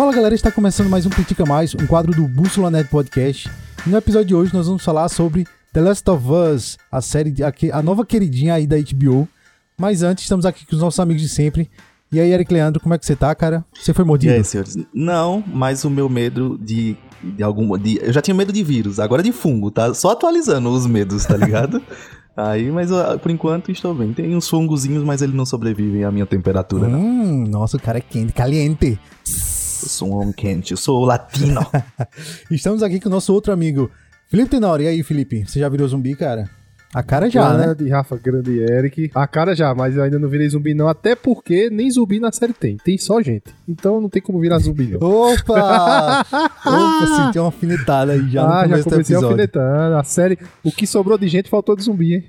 Fala galera, está começando mais um Critica Mais, um quadro do Bússola Net Podcast. E no episódio de hoje nós vamos falar sobre The Last of Us, a série, de, a, a nova queridinha aí da HBO. Mas antes, estamos aqui com os nossos amigos de sempre. E aí, Eric Leandro, como é que você tá, cara? Você foi mordido? E aí, senhores? Não, mas o meu medo de, de algum. De, eu já tinha medo de vírus, agora de fungo, tá? Só atualizando os medos, tá ligado? Aí, mas eu, por enquanto estou bem. Tem uns fungozinhos, mas eles não sobrevivem à minha temperatura, não. Hum, nossa, o cara é quente, caliente. Eu sou um homem quente, eu sou latino. Estamos aqui com o nosso outro amigo, Felipe Tenório. E aí, Felipe? Você já virou zumbi, cara? A cara já, né? grande Rafa, grande Eric. A cara já, mas eu ainda não virei zumbi não, até porque nem zumbi na série tem. Tem só gente. Então não tem como virar zumbi não. Opa! Opa, senti uma alfinetada aí já no ah, já começo do comecei episódio. alfinetando. A série, o que sobrou de gente faltou de zumbi, hein?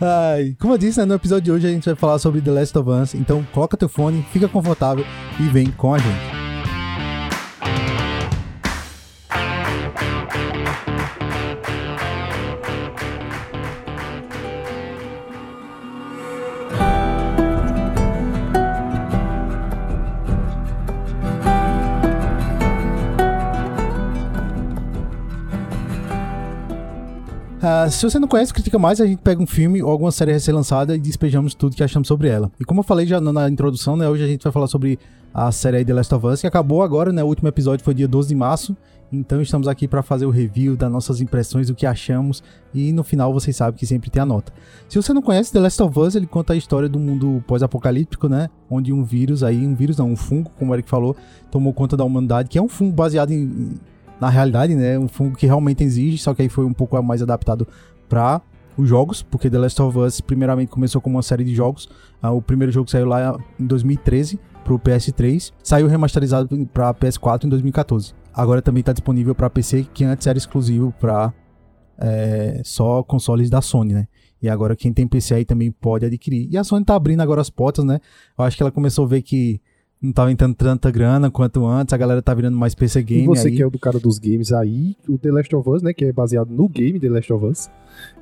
Ai, como eu disse, né, no episódio de hoje a gente vai falar sobre The Last of Us. Então coloca teu fone, fica confortável e vem com a gente. Ah, se você não conhece Critica Mais, a gente pega um filme ou alguma série recém-lançada e despejamos tudo que achamos sobre ela. E como eu falei já na, introdução, né, hoje a gente vai falar sobre a série The Last of Us, que acabou agora, né, o último episódio foi dia 12 de março, então estamos aqui para fazer o review das nossas impressões, do que achamos, e no final vocês sabem que sempre tem a nota. Se você não conhece The Last of Us, ele conta a história do mundo pós-apocalíptico, né, onde um vírus aí, um vírus não, um fungo, como o Eric falou, tomou conta da humanidade, que é um fungo baseado em na realidade, né? Um fungo que realmente existe, só que aí foi um pouco mais adaptado para os jogos, porque The Last of Us primeiramente começou como uma série de jogos. Ah, o primeiro jogo saiu lá em 2013 pro PS3, saiu remasterizado para PS4 em 2014. Agora também está disponível para PC, que antes era exclusivo para é, só consoles da Sony, né? E agora quem tem PC aí também pode adquirir. E a Sony tá abrindo agora as portas, né? Eu acho que ela começou a ver que não tava entrando tanta grana quanto antes, a galera tá virando mais PC game e você aí. que é o do cara dos games aí, o The Last of Us, né, que é baseado no game The Last of Us,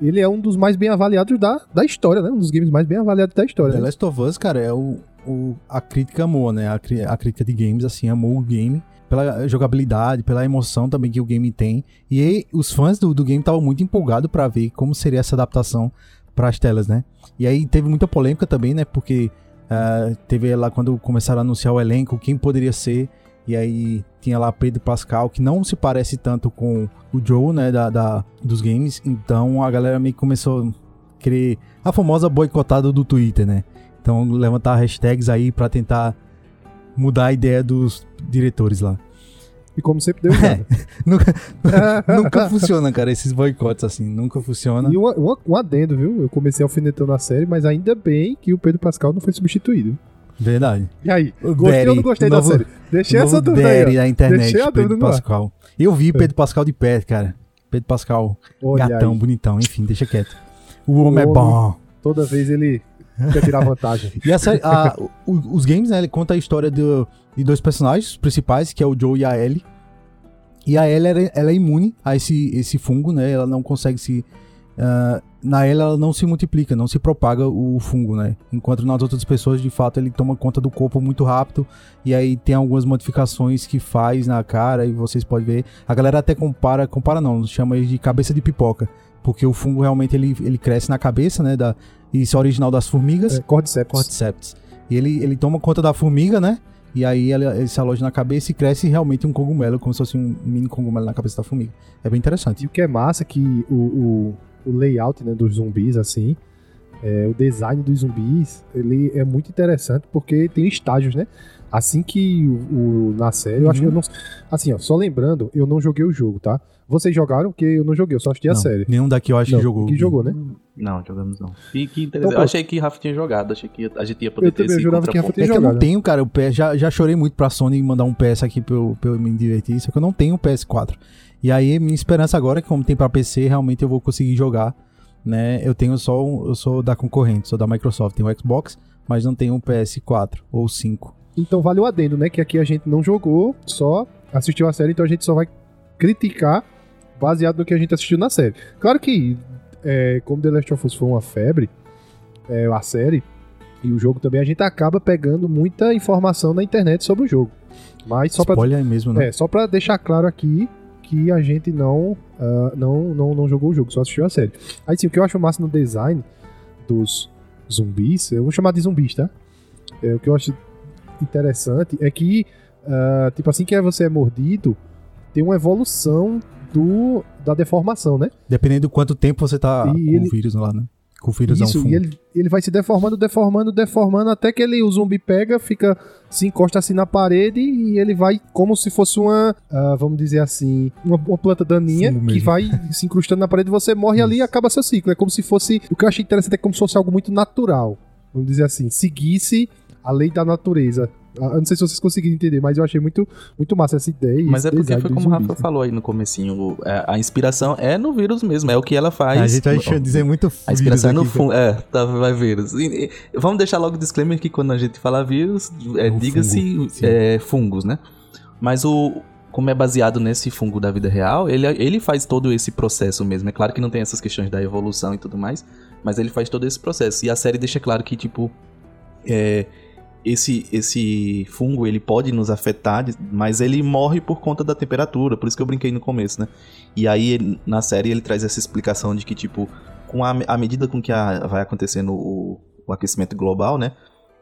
ele é um dos mais bem avaliados da, da história, né? Um dos games mais bem avaliados da história. The né? Last of Us, cara, é o, o a crítica amou, né? A, a crítica de games, assim, amou o game pela jogabilidade, pela emoção também que o game tem. E aí, os fãs do, do game estavam muito empolgados pra ver como seria essa adaptação para as telas, né? E aí teve muita polêmica também, né? Porque ah, teve lá quando começaram a anunciar o elenco, quem poderia ser. E aí tinha lá Pedro Pascal, que não se parece tanto com o Joe, né, da, da- dos games. Então a galera meio que começou a querer a famosa boicotada do Twitter, né? Então levantar hashtags aí pra tentar mudar a ideia dos diretores lá. E como sempre deu nada. Nunca, nunca funciona, cara, esses boicotes assim, nunca funciona. E uma- uma- um adendo, viu? Eu comecei alfinetando a série, mas ainda bem que o Pedro Pascal não foi substituído. Verdade. E aí? O Gostei Daddy, ou não gostei o da novo- série? Deixei O essa novo dúvida aí. Da internet, Deixei a Pedro. Pascal. Eu vi Pedro Pascal de perto, cara. Pedro Pascal, Olha gatão, aí, bonitão, enfim, deixa quieto. O homem é homem. bom. toda vez ele quer tirar vantagem. E a o- os games, né, ele conta a história do- de dois personagens principais, que é o Joe e a Ellie. E a Ellie, ela, é- ela é imune a esse, esse fungo, né? Ela não consegue se... ah, na Ellie, ela não se multiplica, não se propaga o fungo, né? Enquanto nas outras pessoas, de fato, ele toma conta do corpo muito rápido. E aí tem algumas modificações que faz na cara, e vocês podem ver. A galera até compara, compara não, chama ele de cabeça de pipoca. Porque o fungo realmente ele, ele cresce na cabeça, né? Da, isso é original das formigas. É, Cordyceps. Cordyceps. E ele, ele toma conta da formiga, né? E aí ele, ele se aloja na cabeça e cresce realmente um cogumelo, como se fosse um mini cogumelo na cabeça da formiga. É bem interessante. E o que é massa é que o, o, o layout né, dos zumbis, assim, é, o design dos zumbis, ele é muito interessante porque tem estágios, né? Assim que o, o na série, eu acho que eu não. Assim, ó, só lembrando, eu não joguei o jogo, tá? Vocês jogaram, porque eu não joguei, eu só assisti a Não, série. Nenhum daqui eu acho Não, que jogou. Que jogou, né? Não, jogamos não. E que Então, eu achei que Rafa tinha jogado, achei que a gente ia poder Eu ter também esse jurava que Rafa tinha É que eu jogado. não tenho, cara, o PS, já, já chorei muito pra Sony mandar um PS aqui pra eu, pra eu me divertir, só que eu não tenho um PS4. E aí, minha esperança agora é que como tem pra PC, realmente eu vou conseguir jogar, né? Eu tenho só um, eu sou da concorrente, sou da Microsoft, tenho o Xbox, mas não tenho um PS4 ou 5. Então vale o adendo, né? Que aqui a gente não jogou, só assistiu a série, então a gente só vai criticar baseado no que a gente assistiu na série. Claro que, é, como The Last of Us foi uma febre, é, a série e o jogo também, a gente acaba pegando muita informação na internet sobre o jogo. Mas só pra, Spoiler mesmo, né? é, só pra deixar claro aqui que a gente não, ah, não, não, não jogou o jogo, só assistiu a série. Aí sim, o que eu acho massa no design dos zumbis, eu vou chamar de zumbis, tá? É, o que eu acho interessante é que, ah, tipo assim que você é mordido, tem uma evolução do, da deformação, né? Dependendo do quanto tempo você tá E com ele- o vírus lá, né? Com o vírus é um Isso, e ele, ele vai se deformando, deformando, deformando, até que ele, o zumbi pega, fica, se encosta assim na parede e ele vai como se fosse uma, ah, vamos dizer assim, uma, uma planta daninha Fungo que vai se incrustando na parede, você morre ali e acaba seu ciclo. É como se fosse, o que eu achei interessante é como se fosse algo muito natural. Vamos dizer assim, seguisse a lei da natureza. Ah, Eu não sei se vocês conseguiram entender, mas eu achei muito, muito massa essa ideia. Mas é porque foi como o Rafa né? falou aí no comecinho. é, A inspiração é no vírus mesmo, é o que ela faz. a gente vai deixar- dizer muito A inspiração é no fungo. É, tá, vai vírus. E- e- vamos deixar logo o disclaimer que quando a gente fala vírus, é, diga-se fungo, é, fungos, né? Mas o. Como é baseado nesse fungo da vida real, ele, ele faz todo esse processo mesmo. É claro que não tem essas questões da evolução e tudo mais, mas ele faz todo esse processo. E a série deixa claro que, tipo, é, esse, esse fungo ele pode nos afetar, mas ele morre por conta da temperatura, por isso que eu brinquei no começo, né? E aí na série ele traz essa explicação de que, tipo, com a, à medida com que a- vai acontecendo o, o aquecimento global, né?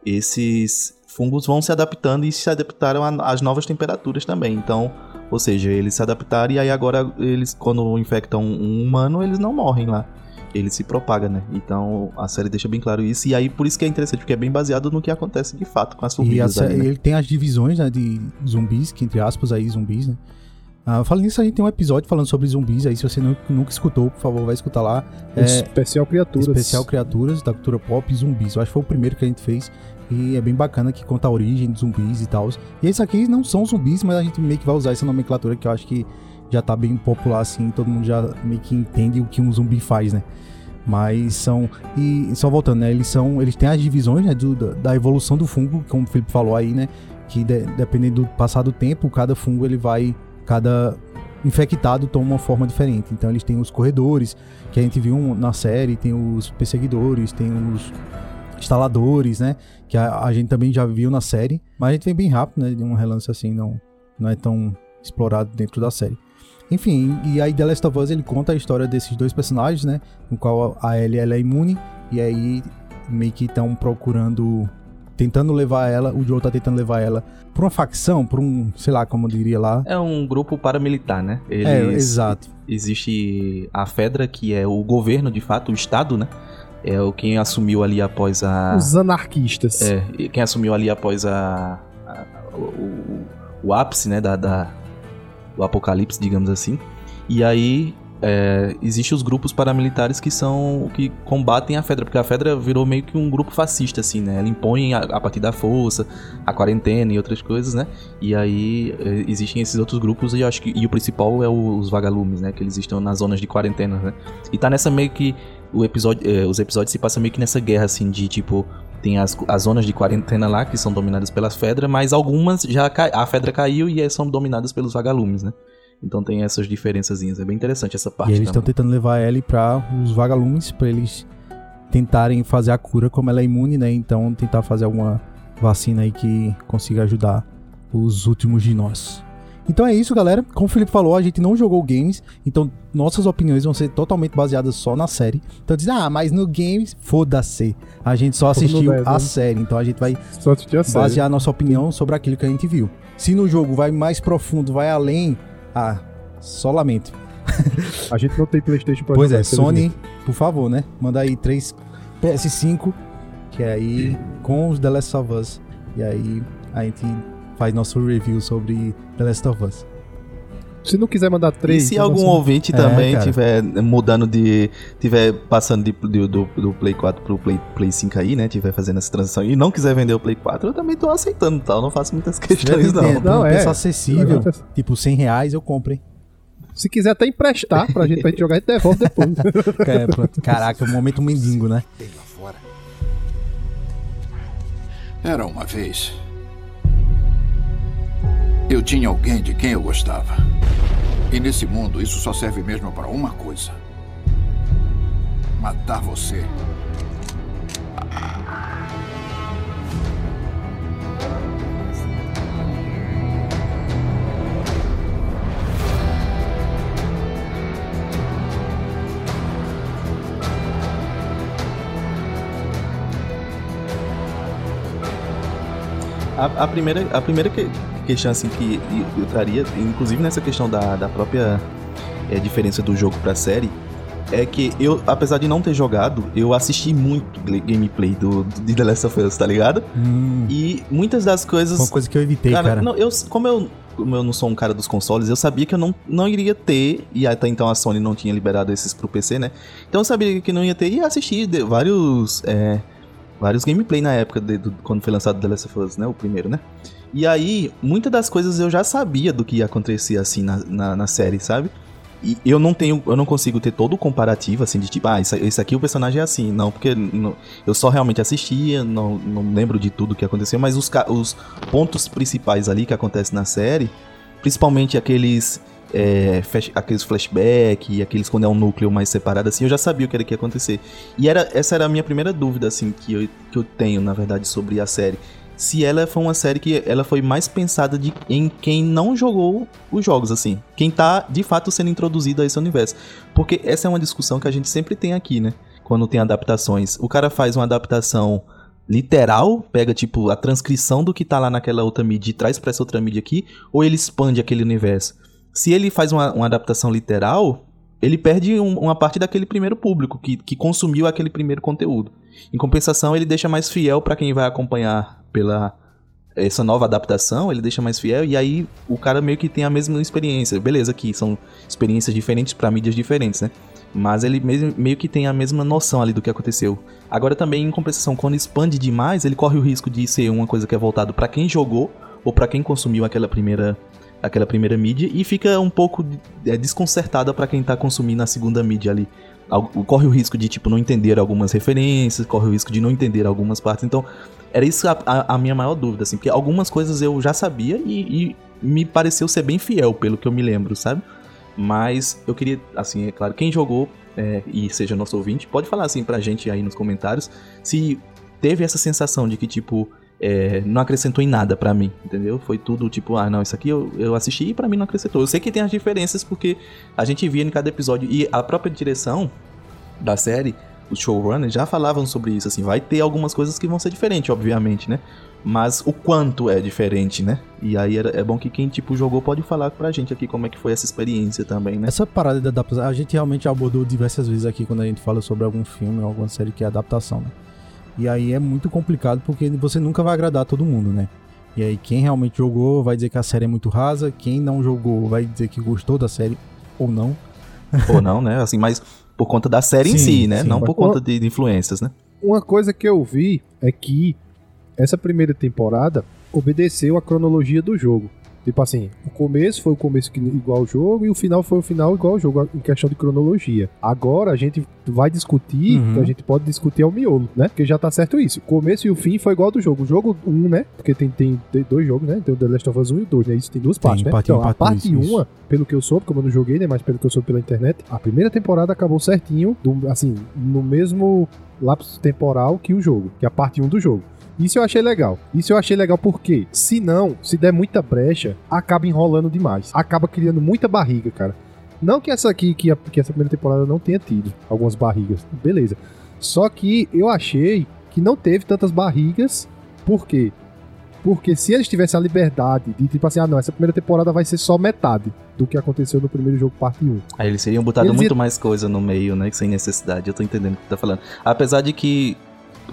Esses fungos vão se adaptando e se adaptaram a- às novas temperaturas também. Então, ou seja, eles se adaptaram e aí agora eles, quando infectam um humano, eles não morrem lá. Ele se propaga, né? Então a série deixa bem claro isso. E aí por isso que é interessante, porque é bem baseado no que acontece de fato com as E a formigas aí, né? ele tem as divisões né, de zumbis, que entre aspas aí, zumbis, né? Ah, falando nisso, a gente tem um episódio falando sobre zumbis aí. Se você nu- nunca escutou, por favor, vai escutar lá. É, Especial Criaturas. Especial Criaturas, da cultura pop e zumbis. Eu acho que foi o primeiro que a gente fez. E é bem bacana que conta a origem de zumbis e tal. E esses aqui não são zumbis, mas a gente meio que vai usar essa nomenclatura que eu acho que já tá bem popular assim. Todo mundo já meio que entende o que um zumbi faz, né? Mas são. E só voltando, né? Eles são. Eles têm as divisões, né? do- da, evolução do fungo, como o Felipe falou aí, né? Que de- dependendo do passar do tempo, cada fungo ele vai. Cada infectado toma uma forma diferente. Então eles têm os corredores, que a gente viu na série, tem os perseguidores, tem os instaladores, né? Que a, a gente também já viu na série. Mas a gente vem bem rápido, né? De um relance assim, não, não é tão explorado dentro da série. Enfim, e aí The Last of Us ele conta a história desses dois personagens, né? No qual a Ellie ela é imune e aí meio que estão procurando, tentando levar ela, o Joe tá tentando levar ela por uma facção, por um, sei lá como eu diria lá. É um grupo paramilitar, né? Eles, É, exato. Existe a Fedra, que é o governo, de fato, o Estado, né? É o quem assumiu ali após a. Os anarquistas. É, quem assumiu ali após a. a- o, o- o ápice, né? Da, da- do apocalipse, digamos assim. E aí. É, Existem os grupos paramilitares que são. que combatem a Fedra, porque a Fedra virou meio que um grupo fascista, assim, né? Ela impõe a, a partir da força, a quarentena e outras coisas, né? E aí é, existem esses outros grupos e acho que. E o principal é o- os vagalumes, né? Que eles estão nas zonas de quarentena, né? E tá nessa meio que. O episódio, é, os episódios se passam meio que nessa guerra, assim, de tipo. Tem as, as zonas de quarentena lá, que são dominadas pelas Fedra, mas algumas já cai, a Fedra caiu e é, são dominadas pelos vagalumes, né? Então tem essas diferençazinhas. É bem interessante essa parte E eles estão tentando levar a Ellie para os vagalumes, para eles tentarem fazer a cura, como ela é imune, né? Então tentar fazer alguma vacina aí que consiga ajudar os últimos de nós. Então é isso, galera. Como o Felipe falou, a gente não jogou games, então nossas opiniões vão ser totalmente baseadas só na série. Então diz, ah, mas no games, foda-se. A gente só assistiu a né? série, então a gente vai a basear a nossa opinião sobre aquilo que a gente viu. Se no jogo vai mais profundo, vai além, ah, só lamento. A gente não tem Playstation pra Pois jogar, é, Sony, por favor, né? Manda aí três PS5, que é aí com os The Last of Us. E aí a gente faz nosso review sobre The Last of Us. Se não quiser mandar E três... se então algum você- ouvinte É, também cara. tiver mudando de. tiver passando de, do, do, do Play 4 pro Play, Play 5 aí, né? Tiver fazendo essa transição e não quiser vender o Play 4, eu também tô aceitando, tá? Eu não faço muitas questões, não. Não, um é. preço acessível, Agora- tipo 100 reais, eu compro, hein? Se quiser até emprestar pra gente, pra gente jogar, a gente devolve depois. É. Caraca, o momento mendigo, né? Era uma vez. Eu tinha alguém de quem eu gostava. E nesse mundo, isso só serve mesmo para uma coisa: matar você. A, a, primeira, a primeira que, questão assim, que eu traria, inclusive nessa questão da, da própria é, diferença do jogo pra série, é que eu, apesar de não ter jogado, eu assisti muito gameplay do, do de The Last of Us, tá ligado? Hum, E muitas das coisas. uma coisa que eu evitei, Cara, cara. não, eu, como, eu, como eu não sou um cara dos consoles, eu sabia que eu não, não iria ter, e até então a Sony não tinha liberado esses pro PC, né? Então eu sabia que não ia ter, e assisti de- vários, é, vários gameplay na época, de- do- quando foi lançado The Last of Us, né? O primeiro, né? E aí, muitas das coisas eu já sabia do que ia acontecer, assim, na, na, na série, sabe? E eu não tenho, eu não consigo ter todo o comparativo, assim, de tipo, ah, isso, esse aqui o personagem é assim. Não, porque não- eu só realmente assistia, não, não lembro de tudo que aconteceu, mas os, os pontos principais ali que acontecem na série, principalmente aqueles, é, flash- aqueles flashback, aqueles quando é um núcleo mais separado, assim, eu já sabia o que era que ia acontecer. E era, essa era a minha primeira dúvida, assim, que eu, que eu tenho, na verdade, sobre a série. Se ela foi uma série que ela foi mais pensada de, em quem não jogou os jogos, assim. Quem tá, de fato, sendo introduzido a esse universo. Porque essa é uma discussão que a gente sempre tem aqui, né? Quando tem adaptações. O cara faz uma adaptação literal, pega tipo a transcrição do que tá lá naquela outra mídia e traz pra essa outra mídia aqui, ou ele expande aquele universo. Se ele faz uma, uma adaptação literal, ele perde um- uma parte daquele primeiro público que, que consumiu aquele primeiro conteúdo. Em compensação, ele deixa mais fiel pra quem vai acompanhar pela essa nova adaptação, ele deixa mais fiel e aí o cara meio que tem a mesma experiência. Beleza, que são experiências diferentes pra mídias diferentes, né? Mas ele mesmo, meio que tem a mesma noção ali do que aconteceu. Agora também, em compensação, quando expande demais, ele corre o risco de ser uma coisa que é voltado pra quem jogou ou pra quem consumiu aquela primeira aquela primeira mídia e fica um pouco é, desconcertada pra quem tá consumindo a segunda mídia ali. Al- Corre o risco de tipo não entender algumas referências, corre o risco de não entender algumas partes. Então, era isso a, a- a minha maior dúvida, assim, porque algumas coisas eu já sabia e, e me pareceu ser bem fiel, pelo que eu me lembro, sabe? Mas eu queria, assim, é claro, quem jogou é, e seja nosso ouvinte, pode falar assim pra gente aí nos comentários se teve essa sensação de que, tipo, é, não acrescentou em nada pra mim, entendeu? Foi tudo tipo, ah, não, isso aqui eu, eu assisti e pra mim não acrescentou. Eu sei que tem as diferenças porque a gente via em cada episódio e a própria direção da série, os showrunners já falavam sobre isso, assim, vai ter algumas coisas que vão ser diferentes, obviamente, né? Mas o quanto é diferente, né? E aí era- é bom que quem, tipo, jogou pode falar pra gente aqui como é que foi essa experiência também, né? Essa parada da adaptação, a gente realmente abordou diversas vezes aqui quando a gente fala sobre algum filme ou alguma série que é adaptação, né? E aí é muito complicado porque você nunca vai agradar todo mundo, né? E aí quem realmente jogou vai dizer que a série é muito rasa, quem não jogou vai dizer que gostou da série ou não. Ou não, né? Assim, mas por conta da série em Sim, si, né? sim. não por conta de, de influências, né? Uma coisa que eu vi é que essa primeira temporada obedeceu a cronologia do jogo. Tipo assim, o começo foi o começo igual ao jogo e o final foi o final igual ao jogo, em questão de cronologia. Agora a gente vai discutir, Uhum. a gente pode discutir ao miolo, né? Porque já tá certo isso. O começo e o fim foi igual ao do jogo. O jogo 1, né? Porque tem, tem, tem dois jogos, né? Tem o The Last of Us 1 e o 2, né? Isso tem duas partes, né? parte um, então, a parte dois, parte isso. 1, pelo que eu soube, como eu não joguei, né? Mas pelo que eu soube pela internet, a primeira temporada acabou certinho, do- assim, no mesmo lapso temporal que o jogo, que é a parte 1 do jogo. Isso eu achei legal. Isso eu achei legal porque, se não, se der muita brecha, acaba enrolando demais. Acaba criando muita barriga, cara. Não que essa aqui, que, a- que essa primeira temporada não tenha tido algumas barrigas. Beleza. Só que eu achei que não teve tantas barrigas. Por quê? Porque se eles tivessem a liberdade de, tipo assim, ah, não, essa primeira temporada vai ser só metade do que aconteceu no primeiro jogo, parte 1. Aí eles teriam botado Eles muito iam- mais coisa no meio, né? Sem necessidade. Eu tô entendendo o que tu tá falando. Apesar de que,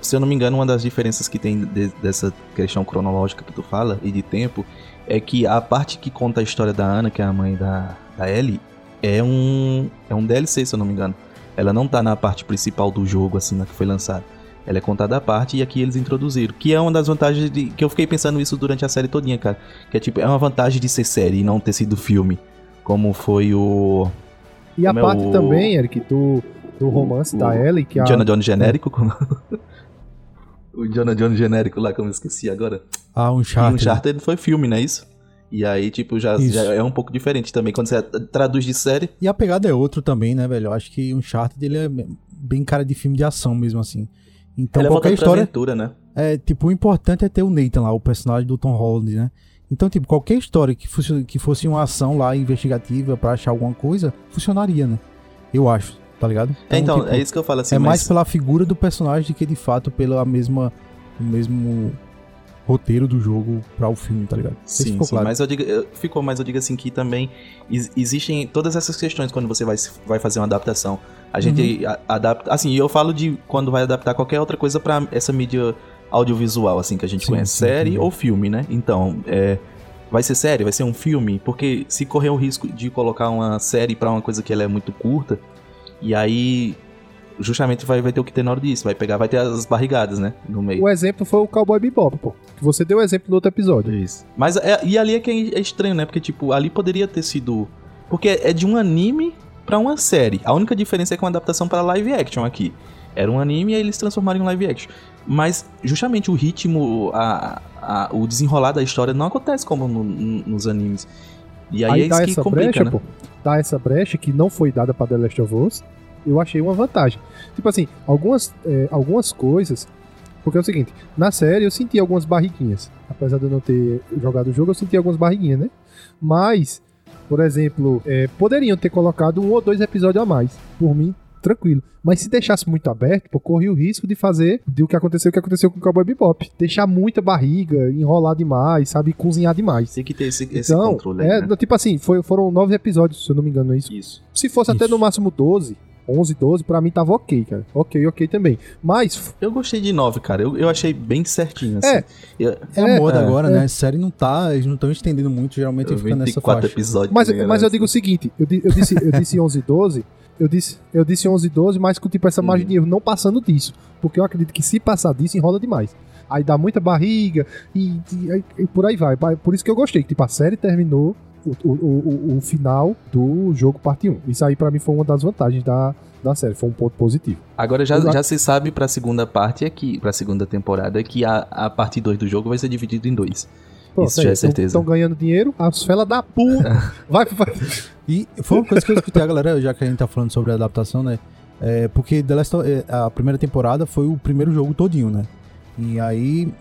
se eu não me engano, uma das diferenças que tem de- dessa questão cronológica que tu fala e de tempo é que a parte que conta a história da Ana, que é a mãe da, da Ellie, é um, é um DLC, se eu não me engano. Ela não tá na parte principal do jogo, assim, na que foi lançada. Ela é contada à parte e aqui eles introduziram. Que é uma das vantagens de. Que eu fiquei pensando isso durante a série todinha, cara. Que é tipo, é uma vantagem de ser série e não ter sido filme. Como foi o. E a é parte o- também, Eric, do, do romance o- da Ellie, que é a, Indiana Jones genérico? como- o Indiana Jones genérico lá, que eu me esqueci agora. Ah, um Uncharted. Uncharted foi filme, não é isso? E aí, tipo, já, já é um pouco diferente também. Quando você traduz de série, E a pegada é outro também, né, velho? Eu acho que Uncharted ele é bem cara de filme de ação mesmo, assim. Então ela é qualquer pra história... aventura, né? É, tipo, o importante é ter o Nathan lá, o personagem do Tom Holland, né? Então, tipo, qualquer história que fosse, que fosse uma ação lá investigativa pra achar alguma coisa, funcionaria, né? Eu acho, tá ligado? É, então, tipo, é isso que eu falo assim. é mas... mais pela figura do personagem do que de fato pela mesma. O mesmo. roteiro do jogo para o filme, tá ligado? Sim, ficou sim, claro. mas eu digo, eu- ficou, mas eu digo assim que também ex- existem todas essas questões quando você vai, vai fazer uma adaptação. A gente Uhum. a- adapta, assim, eu falo de quando vai adaptar qualquer outra coisa pra essa mídia audiovisual, assim, que a gente Sim, conhece, sim, série entendi. ou filme, né? Então, é, vai ser série, vai ser um filme, porque se correr o risco de colocar uma série pra uma coisa que ela é muito curta, e aí justamente vai, vai ter o que ter na hora disso, vai pegar, vai ter as barrigadas, né, no meio. O exemplo foi o Cowboy Bebop, pô. Que você deu o exemplo no outro episódio. Isso. Mas é, e ali é que é estranho, né? Porque, tipo, ali poderia ter sido. Porque é de um anime pra uma série. A única diferença é que é uma adaptação para live action aqui. Era um anime e aí eles transformaram em live action. Mas justamente o ritmo, a, a- o desenrolar da história não acontece como no- no- nos animes. E aí, Aí, é dá essa complica, brecha, né? pô. Dá essa brecha que não foi dada pra The Last of Us. Eu achei uma vantagem. Tipo assim, algumas, é, algumas coisas. Porque é o seguinte, na série eu senti algumas barriguinhas. Apesar de eu não ter jogado o jogo, eu senti algumas barriguinhas, né? Mas, por exemplo, é, poderiam ter colocado um ou dois episódios a mais. Por mim, tranquilo. Mas se deixasse muito aberto, pô, corria o risco de fazer do que aconteceu o que aconteceu com o Cowboy Bebop. Deixar muita barriga, enrolar demais, sabe? Cozinhar demais. Tem que ter esse, esse Então, controle aí, é, né? tipo assim, foi- foram nove episódios, se eu não me engano, é isso. Isso. Se fosse até Isso. no máximo 12, 11, 12, pra mim tava ok, cara. Ok, ok também. Mas, Eu gostei de 9, cara. Eu, eu achei bem certinho, assim. É. Eu, É a moda É, agora, é. né? Série não tá, eles não estão estendendo muito, geralmente eu fica nessa 24 faixa. episódios. mas, mas eu digo o seguinte, eu, eu disse, eu disse 11, 12, eu disse, eu disse 11, 12, mas com tipo essa Uhum. margem de erro não passando disso. Porque eu acredito que se passar disso, enrola demais. Aí dá muita barriga e, e- e por aí vai. Por isso que eu gostei. que, Tipo, a série terminou o, o, o, o final do jogo parte 1. Isso aí pra mim foi uma das vantagens da, da série. Foi um ponto positivo. Agora já, já se sabe pra segunda parte aqui, pra segunda temporada, que a, a parte 2 do jogo vai ser dividido em dois. Isso já é certeza. Estão ganhando dinheiro, as felas da puta. vai, vai. E foi uma coisa que eu escutei a galera, já que a gente tá falando sobre a adaptação, né? É, porque The Last of- é, a primeira temporada foi o primeiro jogo todinho, né? E aí,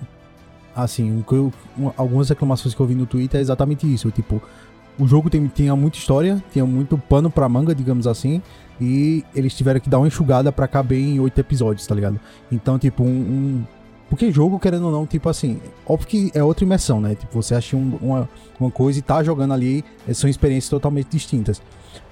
assim, eu- um- algumas reclamações que eu vi no Twitter é exatamente isso. Tipo, o jogo tem, tinha muita história, tinha muito pano pra manga, digamos assim, e eles tiveram que dar uma enxugada pra caber em oito episódios, tá ligado? Então, tipo, um. um- porque jogo, querendo ou não, tipo assim, óbvio que é outra imersão, né? Tipo, você acha um- uma, uma coisa e tá jogando ali, eh, são experiências totalmente distintas.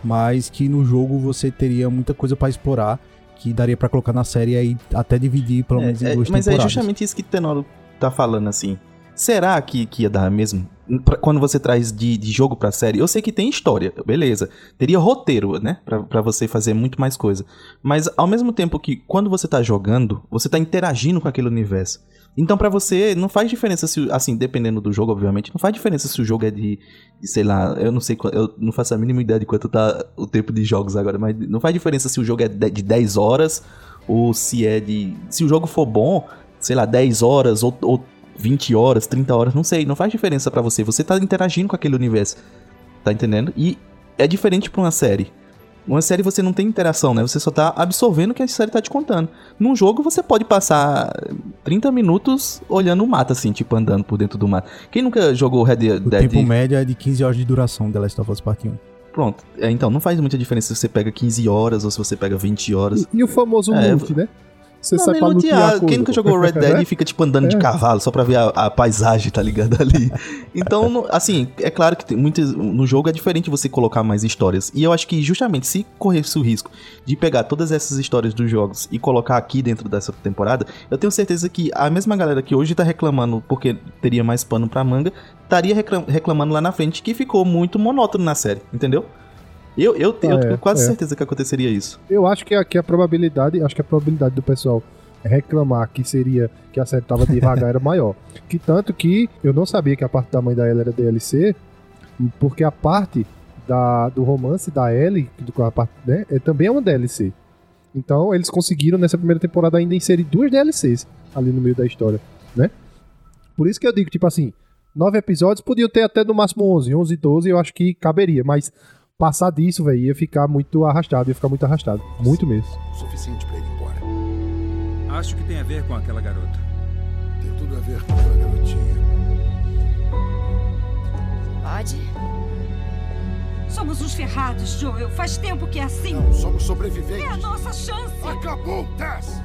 Mas que no jogo você teria muita coisa pra explorar, que daria pra colocar na série e aí até dividir pelo menos em É, é, duas mas é temporadas. justamente isso que o Tenoro tá falando, assim. Será que, que ia dar mesmo? Pra- quando você traz de, de jogo pra série, eu sei que tem história, beleza. Teria roteiro, né? Pra, pra você fazer muito mais coisa. Mas ao mesmo tempo que quando você tá jogando, você tá interagindo com aquele universo. Então pra você, não faz diferença se, assim, dependendo do jogo, obviamente, não faz diferença se o jogo é de, de, sei lá, eu não sei, eu não faço a mínima ideia de quanto tá o tempo de jogos agora, mas não faz diferença se o jogo é de de 10 horas ou se é de. Se o jogo for bom, sei lá, 10 horas ou, ou 20 horas, 30 horas, não sei, não faz diferença pra você. Você tá interagindo com aquele universo. Tá entendendo? E é diferente pra uma série. Uma série você não tem interação, né? Você só tá absorvendo o que a série tá te contando. Num jogo você pode passar 30 minutos olhando o mato, assim, tipo andando por dentro do mato. Quem nunca jogou Red O Dead? tempo médio é de 15 horas de duração The Last of Us Part 1. Pronto. É, então, não faz muita diferença se você pega 15 horas ou se você pega 20 horas. E, e o famoso É, loot, né? Você Não, sai pra lutear. Quem nunca jogou Red Dead e fica, tipo, andando de É. cavalo só pra ver a, a paisagem, tá ligado? Ali. Então, assim, é claro que tem muitas, no jogo é diferente você colocar mais histórias. E eu acho que, justamente, se corresse o risco de pegar todas essas histórias dos jogos e colocar aqui dentro dessa temporada, eu tenho certeza que a mesma galera que hoje tá reclamando porque teria mais pano pra manga, estaria reclam- reclamando lá na frente que ficou muito monótono na série, entendeu? Eu, eu, eu Ah, tenho é, quase é. certeza que aconteceria isso. Eu acho que aqui a probabilidade, acho que a probabilidade do pessoal reclamar que seria que a série tava devagar era maior. Que tanto que eu não sabia que a parte da mãe da Ellie era DLC, porque a parte da, do romance da Ellie, do, a parte, né, é, também é uma DLC. Então eles conseguiram nessa primeira temporada ainda inserir duas DLCs ali no meio da história, né? Por isso que eu digo, tipo assim, nove episódios podiam ter até no máximo 11, 11, 12, eu acho que caberia, mas passar disso, velho, ia ficar muito arrastado, ia ficar muito arrastado, muito mesmo. O suficiente pra ir embora. Acho que tem a ver com aquela garota. Tem tudo a ver com aquela garotinha. Pode? Somos uns ferrados, Joel. Faz tempo que é assim. Não, somos É a sobreviventes. nossa chance. Acabou, Tess!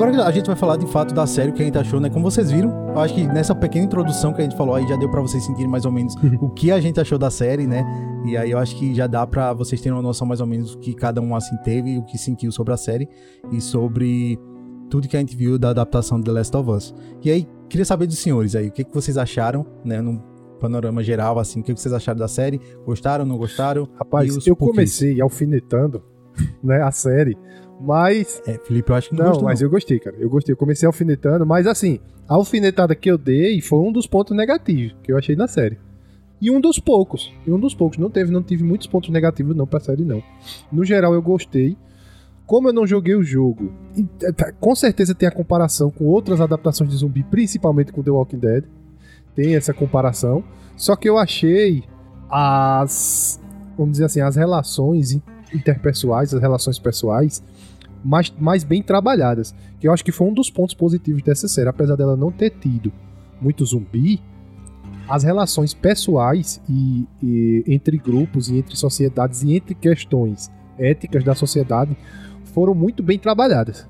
Agora a gente vai falar de fato da série, o que a gente achou, né? Como vocês viram, eu acho que nessa pequena introdução que a gente falou aí já deu pra vocês sentirem mais ou menos o que a gente achou da série, né? E aí eu acho que já dá pra vocês terem uma noção mais ou menos do que cada um assim teve, o que sentiu sobre a série e sobre tudo que a gente viu da adaptação de The Last of Us. E aí, queria saber dos senhores aí, o que, que vocês acharam, né? Num panorama geral, assim, o que, que vocês acharam da série? Gostaram, não gostaram? Rapaz, eu porquês? comecei alfinetando né, a série, mas É, Felipe, eu acho que não, Não, gostou, mas não. eu gostei, cara. Eu gostei. Eu comecei alfinetando, mas assim, a alfinetada que eu dei foi um dos pontos negativos que eu achei na série. E um dos poucos. E um dos poucos. Não teve, não tive muitos pontos negativos, não, pra série, não. No geral, eu gostei. Como eu não joguei o jogo, e, tá, com certeza tem a comparação com outras adaptações de zumbi, principalmente com The Walking Dead. Tem essa comparação. Só que eu achei as. Vamos dizer assim, as relações in- interpessoais, as relações pessoais, mais, mais bem trabalhadas. Que eu acho que foi um dos pontos positivos dessa série. Apesar dela não ter tido muito zumbi, as relações pessoais e, e entre grupos e entre sociedades e entre questões éticas da sociedade foram muito bem trabalhadas.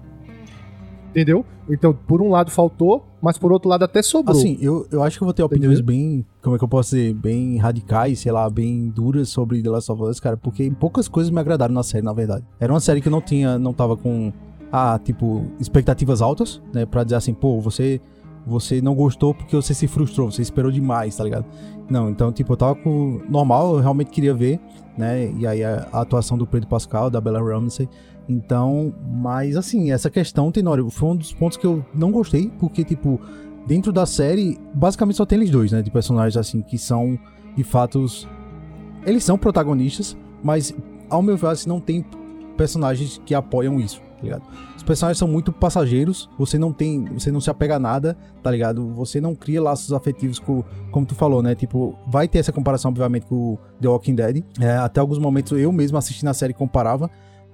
Entendeu? Então, por um lado faltou, mas por outro lado até sobrou. Assim, eu, eu acho que eu vou ter Entendeu? opiniões bem, como é que eu posso dizer, bem radicais, sei lá, bem duras sobre The Last of Us, cara, porque poucas coisas me agradaram na série, na verdade. Era uma série que eu não tinha, não tava com, ah, tipo, expectativas altas, né, pra dizer assim, pô, você, você não gostou porque você se frustrou, você esperou demais, tá ligado? Não, então, tipo, eu tava com, normal, eu realmente queria ver, né, e aí a, a atuação do Pedro Pascal, da Bella Ramsey, então, mas assim, essa questão, Tenório, foi um dos pontos que eu não gostei, porque, tipo, dentro da série, basicamente só tem eles dois, né? De personagens assim, que são, de fato, eles são protagonistas, mas, ao meu ver, assim, não tem personagens que apoiam isso, tá ligado? Os personagens são muito passageiros, você não tem, você não se apega a nada, tá ligado? Você não cria laços afetivos com, como tu falou, né? Tipo, vai ter essa comparação, obviamente, com The Walking Dead. É, até alguns momentos eu mesmo assistindo a série comparava,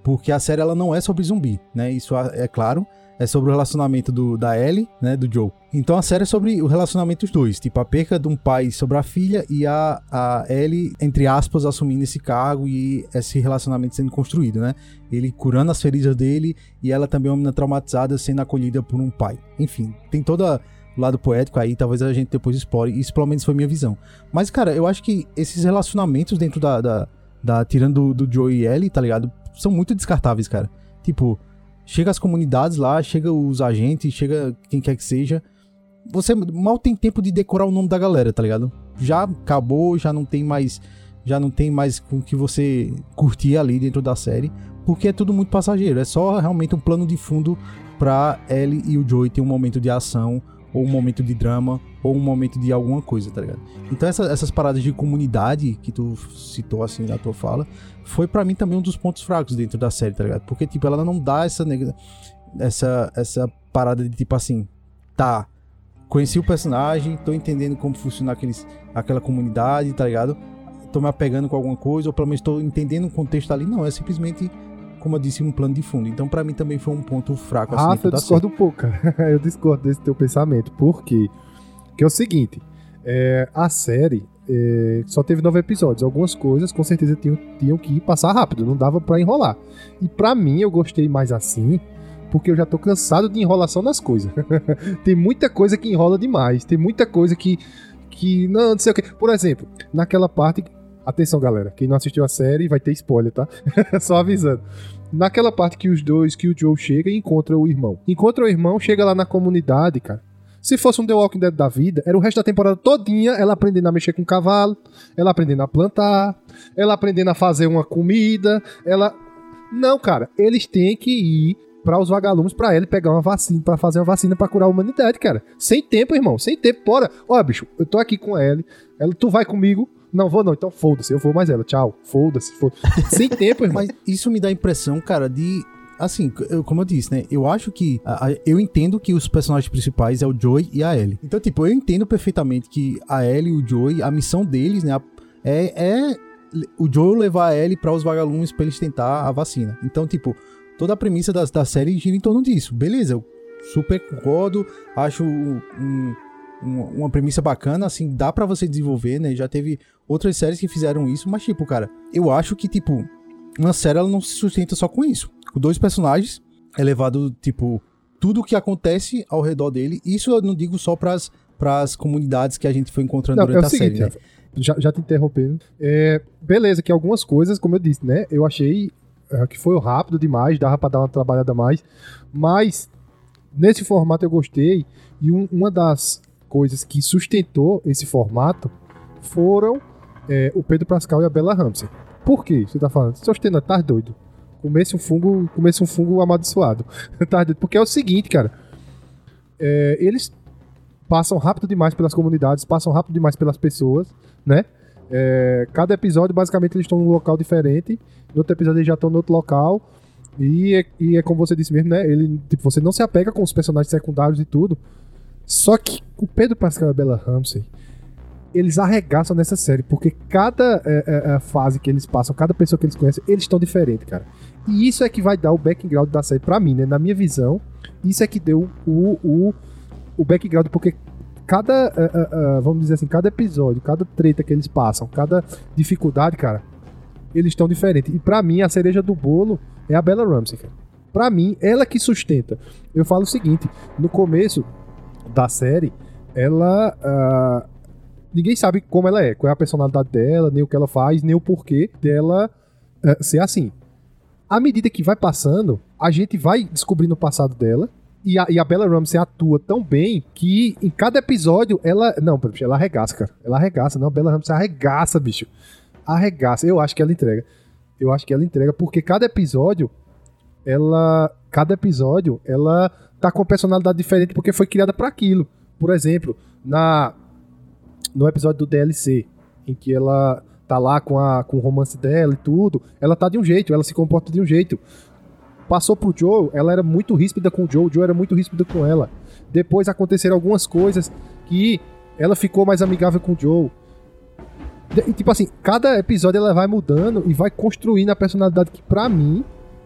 porque a série ela não é sobre zumbi, né? Isso é claro, é sobre o relacionamento do, da Ellie, né, do Joe. Então a série é sobre o relacionamento dos dois, tipo a perca de um pai sobre a filha e a, a Ellie, entre aspas, assumindo esse cargo e esse relacionamento sendo construído, né? Ele curando as feridas dele e ela também uma menina traumatizada sendo acolhida por um pai. Enfim, tem todo o lado poético aí, talvez a gente depois explore, isso pelo menos foi minha visão. Mas, cara, eu acho que esses relacionamentos dentro da... da, da tirando do, do Joe e Ellie, tá ligado? São muito descartáveis, cara. Tipo, chega as comunidades lá, chega os agentes, chega quem quer que seja. Você mal tem tempo de decorar o nome da galera, tá ligado? Já acabou, já não tem mais. Já não tem mais com que você curtir ali dentro da série. Porque é tudo muito passageiro. É só realmente um plano de fundo pra Ellie e o Joey ter um momento de ação, ou um momento de drama, ou um momento de alguma coisa, tá ligado? Então essa- essas paradas de comunidade que tu citou assim na tua fala, foi pra mim também um dos pontos fracos dentro da série, tá ligado? Porque, tipo, ela não dá essa, essa, essa parada de tipo assim, tá, conheci o personagem, tô entendendo como funciona aqueles, aquela comunidade, tá ligado? Tô me apegando com alguma coisa, ou pelo menos tô entendendo o contexto ali. Não, é simplesmente, como eu disse, um plano de fundo. Então, pra mim também foi um ponto fraco assim dentro eu da discordo um pouco, cara. eu discordo desse teu pensamento. Por quê? Que é o seguinte: é, a série é, só teve nove episódios. Algumas coisas com certeza tinham, tinham que passar rápido, não dava pra enrolar. E pra mim, eu gostei mais assim, porque eu já tô cansado de enrolação nas coisas. tem muita coisa que enrola demais, tem muita coisa que. que não, não sei o quê. Por exemplo, naquela parte. Atenção, galera. Quem não assistiu a série vai ter spoiler, tá? Só avisando. Naquela parte que os dois, que o Joe chega e encontra o irmão. Encontra o irmão, chega lá na comunidade, cara. Se fosse um The Walking Dead da vida, era o resto da temporada todinha ela aprendendo a mexer com cavalo, ela aprendendo a plantar, ela aprendendo a fazer uma comida, ela... Não, cara, eles têm que ir para os vagalumes pra ele pegar uma vacina, pra fazer uma vacina pra curar a humanidade, cara. Sem tempo, irmão, sem tempo, bora. Ó, bicho, eu tô aqui com a Ellie, ela, tu vai comigo? Não, vou não, então foda-se, eu vou mais ela, tchau, foda-se, foda Sem tempo, irmão. Mas isso me dá a impressão, cara, de. Assim, eu- como eu disse, né? Eu acho que. a- a- eu entendo que os personagens principais é o Joey e a Ellie. Então, tipo, eu entendo perfeitamente que a Ellie e o Joey, a missão deles, né? É, é o Joey levar a Ellie para os vagalumes pra eles tentar a vacina. Então, tipo, toda a premissa da, da série gira em torno disso. Beleza, eu super concordo, acho um- um- uma premissa bacana, assim, dá pra você desenvolver, né? Já teve outras séries que fizeram isso, mas, tipo, cara, eu acho que, tipo, uma série ela não se sustenta só com isso. Com dois personagens, é levado, tipo, tudo o que acontece ao redor dele. Isso eu não digo só pras, pras comunidades que a gente foi encontrando Não, durante é a seguinte, série, né? já, já te interrompendo. É, beleza, que algumas coisas, como eu disse, né? Eu achei é, que foi rápido demais, dava pra dar uma trabalhada mais. Mas nesse formato eu gostei. E um- uma das coisas que sustentou esse formato foram é, o Pedro Pascal e a Bella Ramsey. Por quê? Você tá falando? Sustenta, tá doido. Comece um fungo, comece um fungo amaldiçoado. tá doido. Porque é o seguinte, cara. É, eles passam rápido demais pelas comunidades, passam rápido demais pelas pessoas, né? É, cada episódio, basicamente, eles estão num local diferente. No outro episódio, eles já estão no outro local. E é, e é como você disse mesmo, né? Ele, tipo, você não se apega com os personagens secundários e tudo. Só que o Pedro Pascal e a Bella Ramsey, eles arregaçam nessa série, porque cada é, é, é, fase que eles passam, cada pessoa que eles conhecem, eles estão diferentes, cara. E isso é que vai dar o background da série pra mim, né? Na minha visão, isso é que deu o, o, o background, porque cada, é, é, vamos dizer assim, cada episódio, cada treta que eles passam, cada dificuldade, cara, eles estão diferentes. E pra mim, a cereja do bolo é a Bella Ramsey, cara. Pra mim, ela que sustenta. Eu falo o seguinte, no começo da série, ela... ninguém sabe como ela é, qual é a personalidade dela, nem o que ela faz, nem o porquê dela eh, ser assim. À medida que vai passando, a gente vai descobrindo o passado dela. E a, e a Bella Ramsey atua tão bem que em cada episódio ela. Não, ela arregaça, cara. Ela arregaça. Não, a Bella Ramsey arregaça, bicho. Arregaça. Eu acho que ela entrega. Eu acho que ela entrega, porque cada episódio. Ela. Cada episódio, ela tá com uma personalidade diferente porque foi criada para aquilo. Por exemplo, na no episódio do DLC, em que ela tá lá com, a, com o romance dela e tudo, ela tá de um jeito, ela se comporta de um jeito. Passou pro Joe, ela era muito ríspida com o Joe, o Joe era muito ríspido com ela. Depois aconteceram algumas coisas que ela ficou mais amigável com o Joe. E, tipo assim, cada episódio ela vai mudando e vai construindo a personalidade que, pra mim,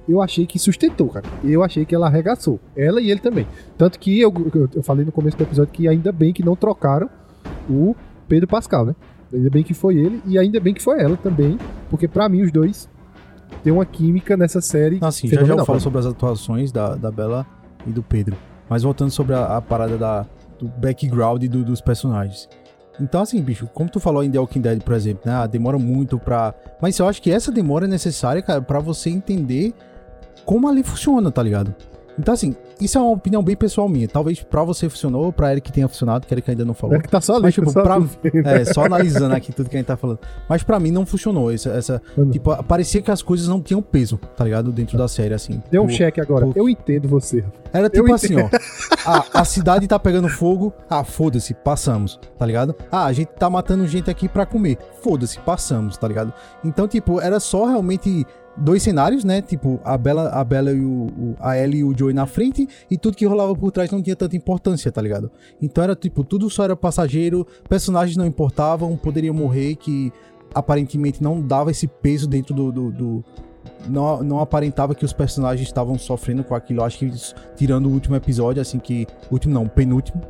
eu achei que sustentou, cara. Eu achei que ela arregaçou. Ela e ele também. Tanto que eu, eu falei no começo do episódio que ainda bem que não trocaram o Pedro Pascal, né? Ainda bem que foi ele e ainda bem que foi ela também, porque pra mim os dois têm uma química nessa série. Assim, já já eu falo sobre as atuações da, da Bella e do Pedro. Mas voltando sobre a, a parada da, do background do- dos personagens. Então, assim, bicho, como tu falou em The Walking Dead, por exemplo, né? ah, demora muito pra. Mas eu acho que essa demora é necessária, cara, pra você entender como ali funciona, tá ligado? Então, assim, isso é uma opinião bem pessoal minha. Talvez pra você funcionou, pra Eric tenha funcionado, que Eric ainda não falou. É que tá só ali, Mas, tipo, só pra- vendo. É, só analisando aqui tudo que a gente tá falando. Mas pra mim não funcionou. Essa, essa, tipo, parecia que as coisas não tinham peso, tá ligado? Dentro da série, assim. Deu um Tipo, cheque agora. por- Eu entendo você. Era tipo assim, ó. A, a cidade tá pegando fogo. Ah, foda-se, passamos, tá ligado? Ah, a gente tá matando gente aqui pra comer. Foda-se, passamos, tá ligado? Então, tipo, era só realmente dois cenários, né? Tipo, a Bela, a Bela e o, o- a Ellie e o Joey na frente e tudo que rolava por trás não tinha tanta importância, tá ligado? Então era tipo, tudo só era passageiro, personagens não importavam, poderiam morrer que aparentemente não dava esse peso dentro do, do- do- não, não aparentava que os personagens estavam sofrendo com aquilo. Acho que tirando o último episódio, assim que. Último não, penúltimo.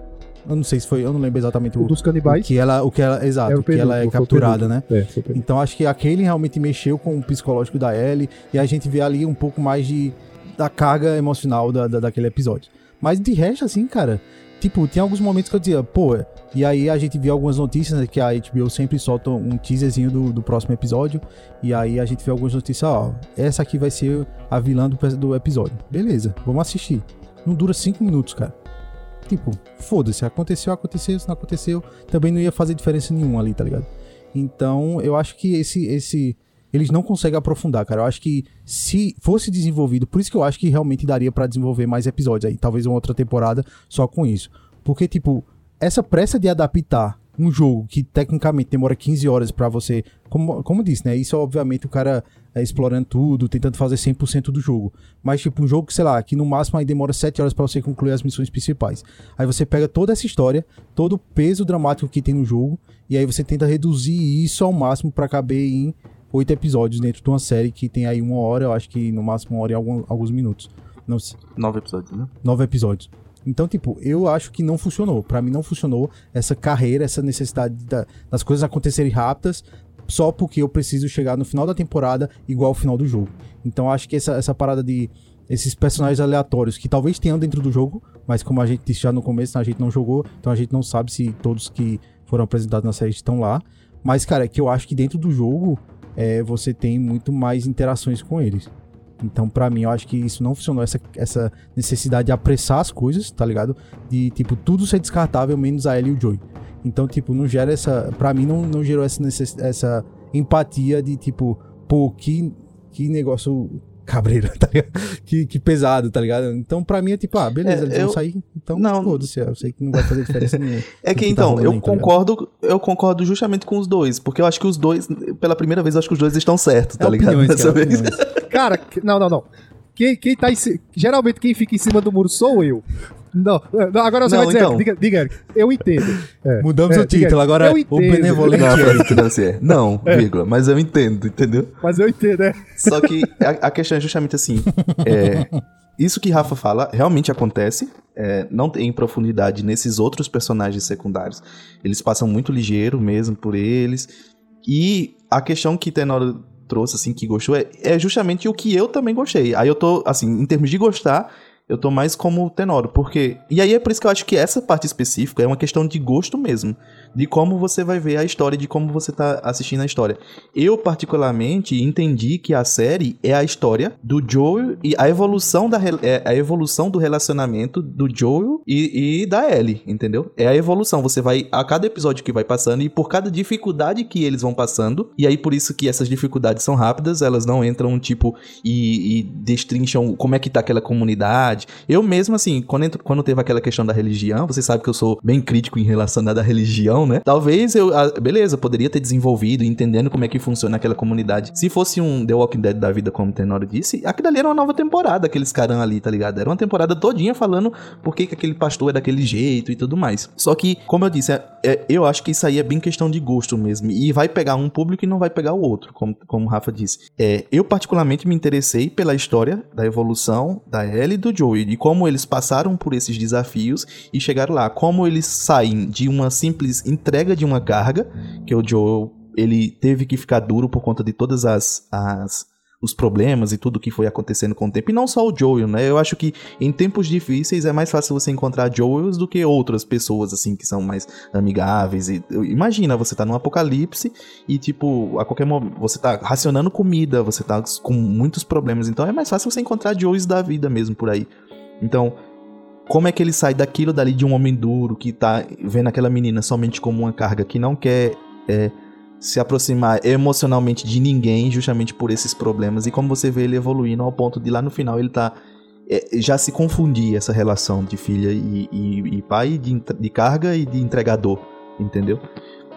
Eu não sei se foi, eu não lembro exatamente o, O dos o canibais. que ela, o que ela, exato, Era o o que ela é o capturada, né? É, o. Então acho que aquele realmente mexeu com o psicológico da Ellie e a gente vê ali um pouco mais de da carga emocional da, da- daquele episódio. Mas de resto, assim, cara, tipo, tem alguns momentos que eu dizia, pô, e aí a gente vê algumas notícias né, que a HBO sempre solta um teaserzinho do, do próximo episódio, e aí a gente vê algumas notícias, ó, essa aqui vai ser a vilã do, do episódio. Beleza, vamos assistir. Não dura cinco minutos, cara. Tipo, foda-se, aconteceu, aconteceu, se não aconteceu, também não ia fazer diferença nenhuma ali, tá ligado? Então, eu acho que esse esse eles não conseguem aprofundar, cara. Eu acho que se fosse desenvolvido, por isso que eu acho que realmente daria pra desenvolver mais episódios aí, talvez uma outra temporada só com isso. Porque tipo, essa pressa de adaptar um jogo que tecnicamente demora 15 horas pra você, como como disse, né? Isso obviamente o cara é, explorando tudo, tentando fazer 100% do jogo. Mas tipo, um jogo que, sei lá, que no máximo aí demora 7 horas pra você concluir as missões principais. Aí você pega toda essa história, todo o peso dramático que tem no jogo, e aí você tenta reduzir isso ao máximo pra caber em oito episódios dentro de uma série que tem aí uma hora, eu acho que no máximo uma hora e algum- alguns minutos. Não sei Nove episódios, né? nove episódios. Então, tipo, eu acho que não funcionou. Pra mim não funcionou essa carreira, essa necessidade da- das coisas acontecerem rápidas só porque eu preciso chegar no final da temporada igual ao final do jogo. Então, acho que essa, essa parada de esses personagens aleatórios que talvez tenham dentro do jogo, mas como a gente disse já no começo, a gente não jogou, então a gente não sabe se todos que foram apresentados na série estão lá. Mas, cara, é que eu acho que dentro do jogo é, você tem muito mais interações com eles. Então, pra mim, eu acho que isso não funcionou, essa, essa necessidade de apressar as coisas, tá ligado? De, tipo, tudo ser descartável, menos a Ellie e o Joey. Então, tipo, não gera essa. Pra mim, não, não gerou essa, essa empatia de, tipo, pô, que, que negócio cabreiro, tá ligado? Que, que pesado, tá ligado? Então, pra mim é tipo, ah, beleza, É, eles eu- vão sair, então Não. foda-se, eu sei que não vai fazer diferença nenhuma. É no que tá então, rolando eu aí, tá concordo, eu concordo justamente com os dois, porque eu acho que os dois, pela primeira vez, eu acho que os dois estão certos, tá É ligado? opiniões, Dessa cara, vez. opiniões. Cara, que- não, não, não. Quem, quem tá em Geralmente quem fica em cima do muro sou eu. Não, não, agora você Não, vai dizer, então. diga, diga, eu entendo. É, Mudamos é, o título, diga, agora eu o entendo, benevolente Não, não, não, vírgula, mas eu entendo, entendeu? Mas eu entendo, é. Só que a, a questão é justamente assim: é, isso que Rafa fala realmente acontece. é, não tem profundidade nesses outros personagens secundários. Eles passam muito ligeiro mesmo por eles. E a questão que Tenor trouxe, assim, que gostou, é, é justamente o que eu também gostei. Aí eu tô, assim, em termos de gostar, eu tô mais como Tenor, porque... E aí é por isso que eu acho que essa parte específica é uma questão de gosto mesmo. De como você vai ver a história, de como você tá assistindo a história. Eu, particularmente, entendi que a série é a história do Joel e a evolução, da, é a evolução do relacionamento do Joel e, e da Ellie, entendeu? É a evolução. Você vai, a cada episódio que vai passando e por cada dificuldade que eles vão passando, e aí por isso que essas dificuldades são rápidas, elas não entram, tipo, e, e destrincham como é que tá aquela comunidade. Eu mesmo, assim, quando, entro- quando teve aquela questão da religião, você sabe que eu sou bem crítico em relação à da religião, né? Talvez eu, ah, beleza, poderia ter desenvolvido, entendendo como é que funciona aquela comunidade. Se fosse um The Walking Dead da vida, como o Tenório disse, aquilo ali era uma nova temporada, aqueles caras ali, tá ligado? Era uma temporada todinha falando por que, que aquele pastor é daquele jeito e tudo mais. Só que, como eu disse, é- é- eu acho que isso aí é bem questão de gosto mesmo. E vai pegar um público e não vai pegar o outro, como, como o Rafa disse. É, eu, particularmente, me interessei pela história da evolução da Ellie e do Joey, de como eles passaram por esses desafios e chegaram lá. Como eles saem de uma simples entrega de uma carga, que o Joel ele teve que ficar duro por conta de todas as, as os problemas e tudo que foi acontecendo com o tempo. E não só o Joel, né? Eu acho que em tempos difíceis é mais fácil você encontrar Joels do que outras pessoas, assim, que são mais amigáveis. E, imagina, você tá num apocalipse e, tipo, a qualquer momento você tá racionando comida, você tá com muitos problemas. Então é mais fácil você encontrar Joels da vida mesmo por aí. Então, como é que ele sai daquilo dali de um homem duro que tá vendo aquela menina somente como uma carga, que não quer é, se aproximar emocionalmente de ninguém, justamente por esses problemas, e como você vê ele evoluindo ao ponto de lá no final ele tá. é, já se confundir essa relação de filha e, e- e pai, de, de carga e de entregador, entendeu?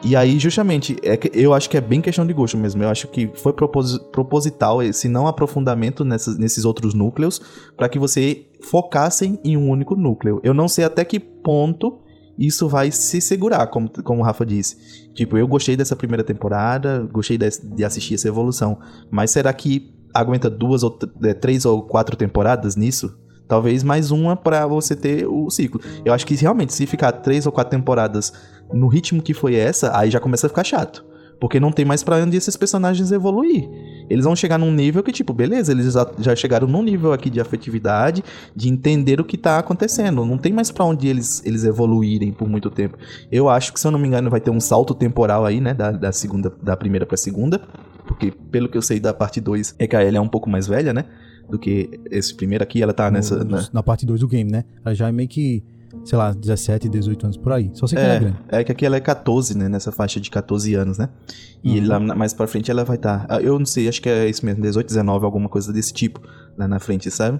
E aí, justamente, é que eu acho que é bem questão de gosto mesmo. Eu acho que foi propos- proposital esse não aprofundamento nessas- nesses outros núcleos para que você focassem em um único núcleo. Eu não sei até que ponto isso vai se segurar, como, como o Rafa disse. Tipo, eu gostei dessa primeira temporada, gostei de, de assistir essa evolução, mas será que aguenta duas ou eh, três ou quatro temporadas nisso? Talvez mais uma para você ter o ciclo. Eu acho que realmente, se ficar três ou quatro temporadas no ritmo que foi essa, aí já começa a ficar chato. Porque não tem mais pra onde esses personagens evoluir. Eles vão chegar num nível que, tipo, beleza, eles já, chegaram num nível aqui de afetividade, de entender o que tá acontecendo. Não tem mais pra onde eles, eles evoluírem por muito tempo. Eu acho que, se eu não me engano, vai ter um salto temporal aí, né? Da, da segunda, da primeira pra segunda. Porque, pelo que eu sei da parte 2, é que a Ellie é um pouco mais velha, né? Do que esse primeiro aqui, ela tá nessa. No- na- parte 2 do game, né? Ela já é meio que, sei lá, 17, 18 anos por aí. Só sei que ela é grande. É, é que aqui ela é 14, né? Nessa faixa de 14 anos, né? E Uhum. lá mais pra frente ela vai estar. eu não sei, acho que é isso mesmo, 18, 19, alguma coisa desse tipo lá na frente, sabe?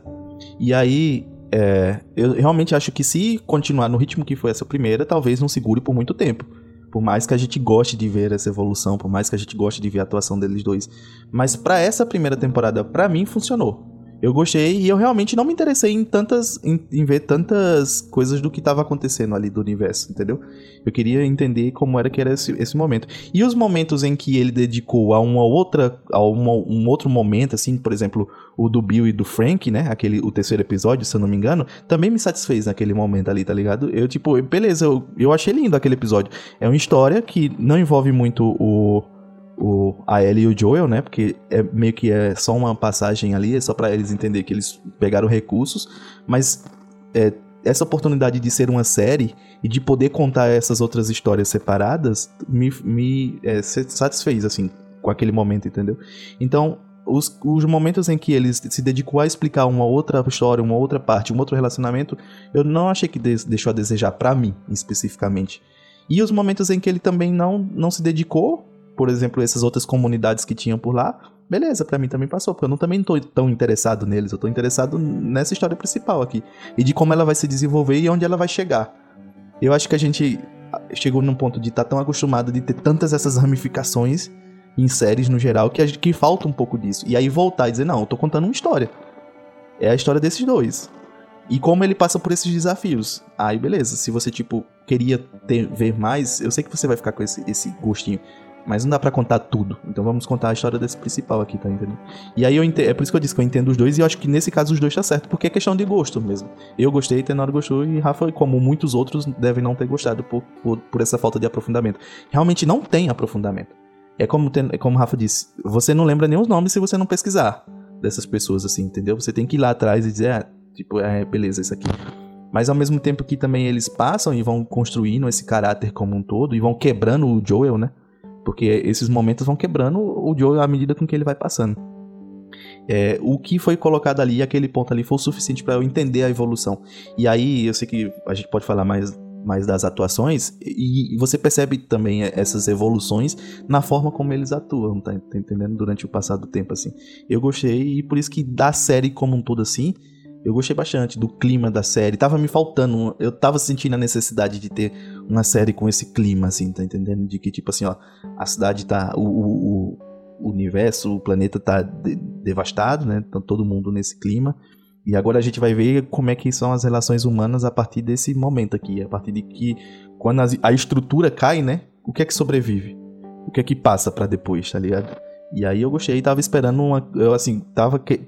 E aí. é, eu realmente acho que se continuar no ritmo que foi essa primeira, talvez não segure por muito tempo. Por mais que a gente goste de ver essa evolução, por mais que a gente goste de ver a atuação deles dois. Mas pra essa primeira temporada, pra mim, funcionou. Eu gostei e eu realmente não me interessei em tantas. em, em ver tantas coisas do que estava acontecendo ali do universo, entendeu? Eu queria entender como era que era esse, esse momento. E os momentos em que ele dedicou a uma outra. a uma- um outro momento, assim, por exemplo, o do Bill e do Frank, né? Aquele, o terceiro episódio, se eu não me engano, também me satisfez naquele momento ali, tá ligado? Eu, tipo, beleza, eu, eu achei lindo aquele episódio. É uma história que não envolve muito o. o, a Ellie e o Joel, né? Porque é meio que é só uma passagem ali, é só para eles entender que eles pegaram recursos, mas é, essa oportunidade de ser uma série e de poder contar essas outras histórias separadas me, me é, satisfez, assim, com aquele momento, entendeu? Então, os, os momentos em que ele se dedicou a explicar uma outra história, uma outra parte, um outro relacionamento, eu não achei que deixou a desejar para mim, especificamente. E os momentos em que ele também não, não se dedicou, por exemplo, essas outras comunidades que tinham por lá, beleza, para mim também passou, porque eu não, também não tô tão interessado neles, eu tô interessado nessa história principal aqui. E de como ela vai se desenvolver e onde ela vai chegar. Eu acho que a gente chegou num ponto de estar tá tão acostumado de ter tantas essas ramificações em séries no geral que, gente, que falta um pouco disso. E aí voltar e dizer, não, eu tô contando uma história. É a história desses dois. E como ele passa por esses desafios. Aí beleza, se você tipo queria ter, ver mais, eu sei que você vai ficar com esse, esse gostinho. Mas não dá para contar tudo. Então vamos contar a história desse principal aqui, tá entendendo? E aí eu entendo, é por isso que eu disse que eu entendo os dois e eu acho que nesse caso os dois tá certo, porque é questão de gosto mesmo. Eu gostei, Tenor gostou e Rafa, como muitos outros, devem não ter gostado por, por, por essa falta de aprofundamento. Realmente não tem aprofundamento. É como, tem, é como Rafa disse, você não lembra nem os nomes se você não pesquisar dessas pessoas, assim, entendeu? Você tem que ir lá atrás e dizer, ah, tipo, é, beleza, isso aqui. Mas ao mesmo tempo que também eles passam e vão construindo esse caráter como um todo e vão quebrando o Joel, né? Porque esses momentos vão quebrando o Joel à medida com que ele vai passando. É, o que foi colocado ali, aquele ponto ali, foi o suficiente para eu entender a evolução. E aí, eu sei que a gente pode falar mais, mais das atuações, e você percebe também essas evoluções na forma como eles atuam, tá, tá entendendo? Durante o passado do tempo, assim. Eu gostei, e por isso que da série como um todo, assim, eu gostei bastante do clima da série. Tava me faltando, eu tava sentindo a necessidade de ter uma série com esse clima, assim, tá entendendo? De que, tipo assim, ó, a cidade tá. O, o, o universo, o planeta tá de, devastado, né? Tá todo mundo nesse clima. E agora a gente vai ver como é que são as relações humanas a partir desse momento aqui. A partir de que, quando a, a estrutura cai, né? O que é que sobrevive? O que é que passa para depois, tá ligado? E aí eu gostei, tava esperando uma. Eu, assim, tava que,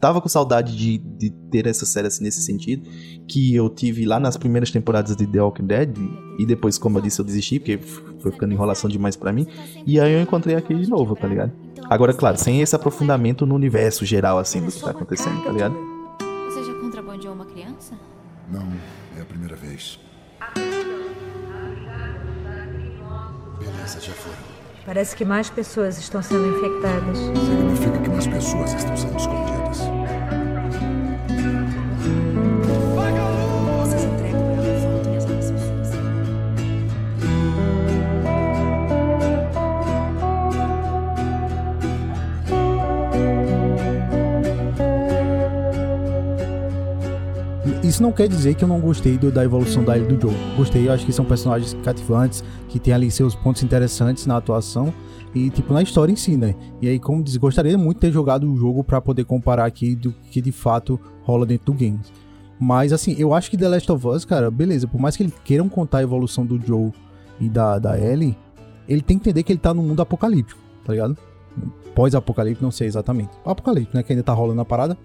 tava com saudade de, de ter essa série assim, nesse sentido, que eu tive lá nas primeiras temporadas de The Walking Dead, e depois, como eu disse, eu desisti, porque foi ficando enrolação demais para mim, e aí eu encontrei aqui de novo, tá ligado? Agora, claro, sem esse aprofundamento no universo geral, assim, do que tá acontecendo, tá ligado? Você já contrabandeou uma criança? Não, é a primeira vez. Beleza, já foram. Parece que mais pessoas estão sendo infectadas. Significa que mais pessoas estão sendo escondidas. Isso não quer dizer que eu não gostei do- da evolução da do Joe. Gostei, eu acho que são personagens cativantes, que tem ali seus pontos interessantes na atuação e, tipo, na história em si, né? E aí, como diz, gostaria muito de ter jogado o jogo pra poder comparar aqui do que de fato rola dentro do game. Mas, assim, eu acho que The Last of Us, cara, beleza, por mais que eles queiram contar a evolução do Joe e da, da Ellie, ele tem que entender que ele tá num mundo apocalíptico, tá ligado? Pós-apocalíptico, não sei exatamente. Apocalíptico, né? Que ainda tá rolando a parada.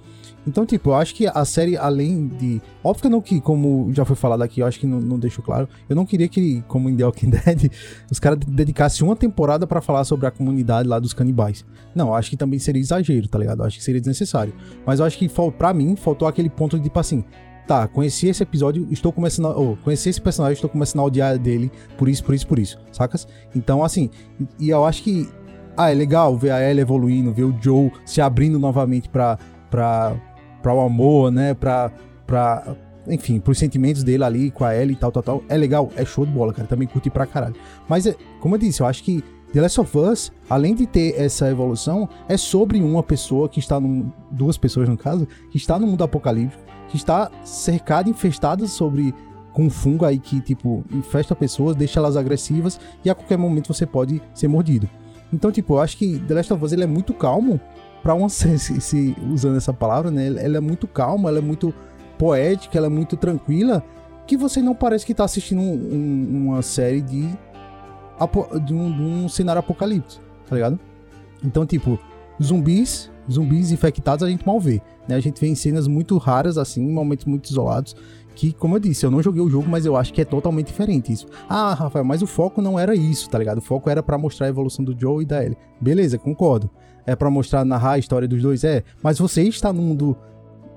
Então, tipo, eu acho que a série, além de. Óbvio que não que, como já foi falado aqui, eu acho que não, não claro. Eu não queria que, como em The Walking Dead, os caras dedicassem uma temporada pra falar sobre a comunidade lá dos canibais. Não, eu acho que também seria exagero, tá ligado? Eu acho que seria desnecessário. Mas eu acho que, pra mim, faltou aquele ponto de, tipo assim. Tá, conheci esse episódio, estou começando a. Oh, conheci esse personagem, estou começando a odiar dele por isso, por isso, por isso, sacas? Então, assim, e eu acho que. Ah, é legal ver a Ellie evoluindo, ver o Joe se abrindo novamente pra, pra, pra o amor, né? Pra, pra. Enfim, pros sentimentos dele ali com a Ellie e tal, tal, tal. É legal, é show de bola, cara. Também curti pra caralho. Mas, é, como eu disse, eu acho que The Last of Us, além de ter essa evolução, é sobre uma pessoa que está num. Duas pessoas, no caso, que está no mundo apocalíptico, que está cercada, infestada sobre. Com um fungo aí que, tipo, infesta pessoas, deixa elas agressivas e a qualquer momento você pode ser mordido. Então, tipo, eu acho que The Last of Us ele é muito calmo para uma se, se- usando essa palavra, né? Ela é muito calma, ela é muito poética, ela é muito tranquila, que você não parece que tá assistindo um- um- uma série de, de, um, de um cenário apocalipse, tá ligado? Então, tipo, zumbis, zumbis infectados a gente mal vê, né? A gente vê em cenas muito raras, assim, momentos muito isolados. que, como eu disse, eu não joguei o jogo, mas eu acho que é totalmente diferente isso. Ah, Rafael, mas o foco não era isso, tá ligado? O foco era pra mostrar a evolução do Joe e da Ellie. Beleza, concordo. É pra mostrar, narrar a história dos dois, é. Mas você está num mundo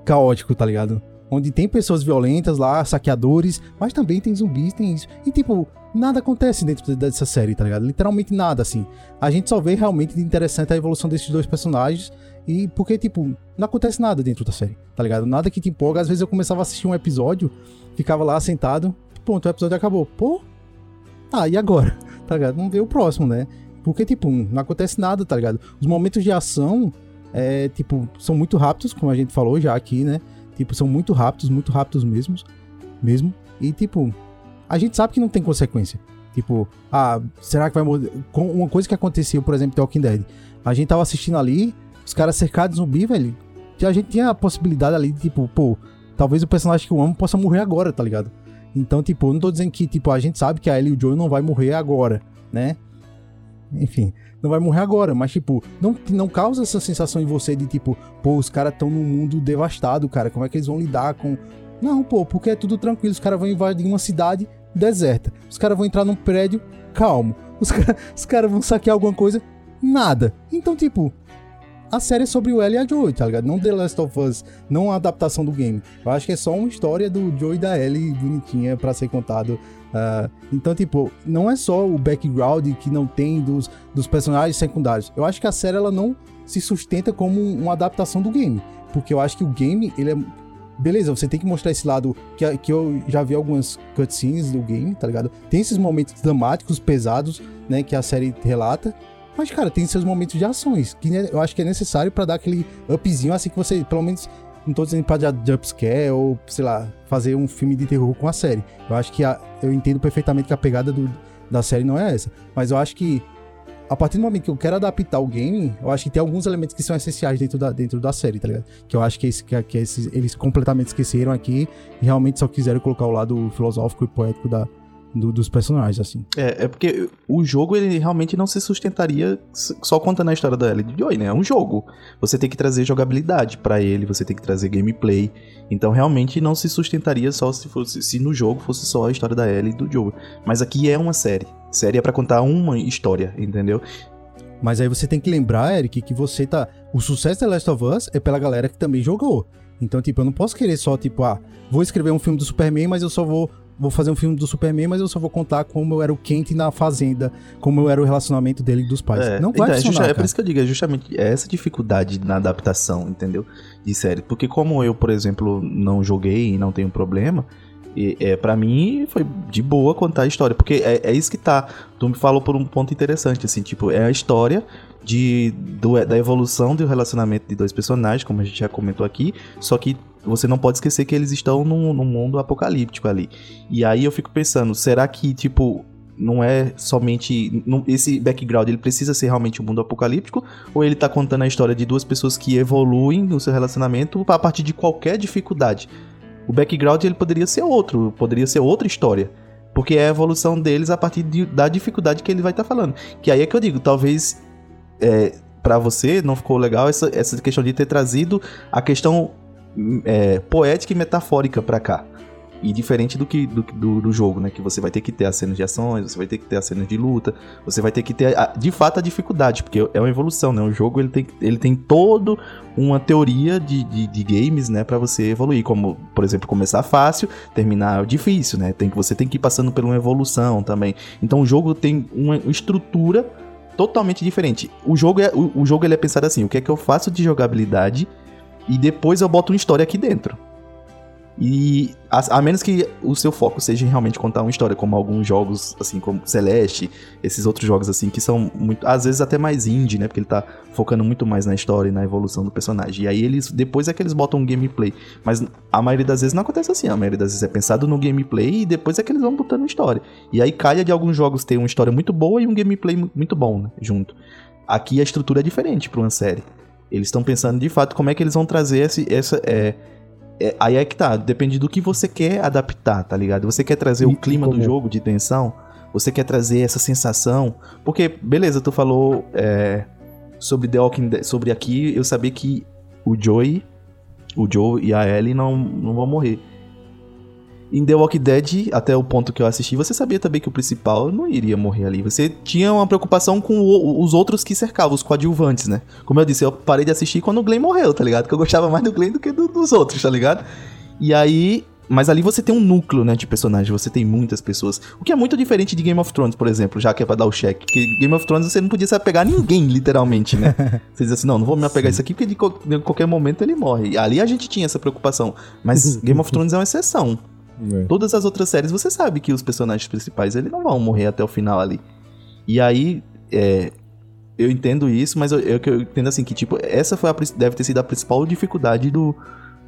caótico, tá ligado? Onde tem pessoas violentas lá, saqueadores, mas também tem zumbis, tem isso. E tipo, nada acontece dentro dessa série, tá ligado? Literalmente nada, assim. A gente só vê realmente de interessante a evolução desses dois personagens. E porque, tipo, não acontece nada dentro da série, tá ligado? Nada que te empolga. Às vezes eu começava a assistir um episódio, ficava lá sentado, pronto, o episódio acabou. Pô, ah, e agora? Tá ligado? Vamos ver o próximo, né? Porque, tipo, não acontece nada, tá ligado? Os momentos de ação, é, tipo, são muito rápidos, como a gente falou já aqui, né? Tipo, são muito rápidos, muito rápidos mesmos, mesmo. E, tipo, a gente sabe que não tem consequência. Tipo, ah, será que vai morrer? Uma coisa que aconteceu, por exemplo, em Talking Dead. A gente tava assistindo ali, os caras cercados de zumbi, velho. A gente tinha a possibilidade ali de, tipo, pô, talvez o personagem que eu amo possa morrer agora, tá ligado? Então, tipo, eu não tô dizendo que, tipo, a gente sabe que a Ellie e o Joe não vai morrer agora, né? Enfim, não vai morrer agora, mas, tipo, não, não causa essa sensação em você de, tipo, pô, os caras estão num mundo devastado, cara, como é que eles vão lidar com. Não, pô, porque é tudo tranquilo, os caras vão invadir uma cidade deserta, os caras vão entrar num prédio calmo, os caras cara vão saquear alguma coisa, nada. Então, tipo, a série é sobre o Ellie e a Joey, tá ligado? Não The Last of Us, não a adaptação do game. Eu acho que é só uma história do Joey e da Ellie bonitinha para ser contado. Uh, então, tipo, não é só o background que não tem dos, dos personagens secundários. Eu acho que a série ela não se sustenta como uma adaptação do game. Porque eu acho que o game, ele é. Beleza, você tem que mostrar esse lado que, que eu já vi algumas cutscenes do game, tá ligado? Tem esses momentos dramáticos, pesados, né, que a série relata. Mas, cara, tem seus momentos de ações, que né, eu acho que é necessário para dar aquele upzinho, assim que você, pelo menos, não tô dizendo pra jumpscare ou, sei lá, fazer um filme de terror com a série. Eu acho que a, eu entendo perfeitamente que a pegada do, da série não é essa. Mas eu acho que a partir do momento que eu quero adaptar o game, eu acho que tem alguns elementos que são essenciais dentro da, dentro da série, tá ligado? Que eu acho que, esse, que, que esses, eles completamente esqueceram aqui e realmente só quiseram colocar o lado filosófico e poético da, do, dos personagens, assim. É, é porque o jogo, ele realmente não se sustentaria só contando a história da Ellie Joy, né? É um jogo. Você tem que trazer jogabilidade para ele, você tem que trazer gameplay. Então, realmente não se sustentaria só se fosse se no jogo fosse só a história da Ellie e do Joe. Mas aqui é uma série. Série é para contar uma história, entendeu? Mas aí você tem que lembrar, Eric, que você tá. O sucesso da Last of Us é pela galera que também jogou. Então, tipo, eu não posso querer só, tipo, ah, vou escrever um filme do Superman, mas eu só vou vou fazer um filme do Superman, mas eu só vou contar como eu era o Kent na fazenda, como eu era o relacionamento dele e dos pais. É, não vai então, é, funcionar, é por isso que eu digo, é justamente essa dificuldade na adaptação, entendeu? De série. Porque como eu, por exemplo, não joguei e não tenho problema, e, é, para mim foi de boa contar a história, porque é, é, isso que tá. Tu me falou por um ponto interessante, assim, tipo, é a história de, do, da evolução do relacionamento de dois personagens, como a gente já comentou aqui, só que você não pode esquecer que eles estão num, num mundo apocalíptico ali. E aí eu fico pensando, será que, tipo, não é somente esse background, ele precisa ser realmente um mundo apocalíptico ou ele tá contando a história de duas pessoas que evoluem no seu relacionamento a partir de qualquer dificuldade. O background ele poderia ser outro, poderia ser outra história, porque é a evolução deles a partir de, da dificuldade que ele vai estar tá falando. Que aí é que eu digo, talvez é, para você não ficou legal essa, essa questão de ter trazido a questão é, poética e metafórica para cá. E diferente do que do, do, do, jogo, né? Que você vai ter que ter as cenas de ações, você vai ter que ter as cenas de luta, você vai ter que ter, a, de fato, a dificuldade, porque é uma evolução, né? O jogo ele tem, ele tem todo uma teoria de, de, de games, né? para você evoluir, como, por exemplo, começar fácil, terminar difícil, né? Tem você tem que ir passando por uma evolução também. Então o jogo tem uma estrutura totalmente diferente. O jogo é o, o jogo ele é pensado assim, o que é que eu faço de jogabilidade e depois eu boto uma história aqui dentro. E a, a, menos que o seu foco seja realmente contar uma história, como alguns jogos, assim, como Celeste, esses outros jogos, assim, que são muito, às vezes até mais indie, né? Porque ele tá focando muito mais na história e na evolução do personagem. E aí eles, depois é que eles botam um gameplay. Mas a maioria das vezes não acontece assim. A maioria das vezes é pensado no gameplay e depois é que eles vão botando história. E aí calha de alguns jogos ter uma história muito boa e um gameplay muito bom, né? Junto. Aqui a estrutura é diferente para uma série. Eles estão pensando de fato como é que eles vão trazer esse, essa. É, é, aí é que tá, depende do que você quer adaptar, tá ligado? Você quer trazer o clima do jogo de tensão, você quer trazer essa sensação. Porque, beleza, tu falou é, sobre The Walking Dead, sobre aqui, eu sabia que o Joey, o Joe e a Ellie não, não vão morrer. Em The Walking Dead, até o ponto que eu assisti, você sabia também que o principal não iria morrer ali. Você tinha uma preocupação com o- os outros que cercavam, os coadjuvantes, né? Como eu disse, eu parei de assistir quando o Glenn morreu, tá ligado? Que eu gostava mais do Glenn do que do- dos outros, tá ligado? E aí. Mas ali você tem um núcleo, né, de personagens, você tem muitas pessoas. O que é muito diferente de Game of Thrones, por exemplo, já que é pra dar o cheque. Que Game of Thrones você não podia se apegar a ninguém, literalmente, né? Você diz assim, não, não vou me apegar a isso aqui porque de, co- de qualquer momento ele morre. Ali a gente tinha essa preocupação. Mas Game of Thrones é uma exceção. É. Todas as outras séries você sabe que os personagens principais eles não vão morrer até o final ali. E aí, é, eu entendo isso, mas eu, eu, eu entendo assim que, tipo, essa foi a, deve ter sido a principal dificuldade do,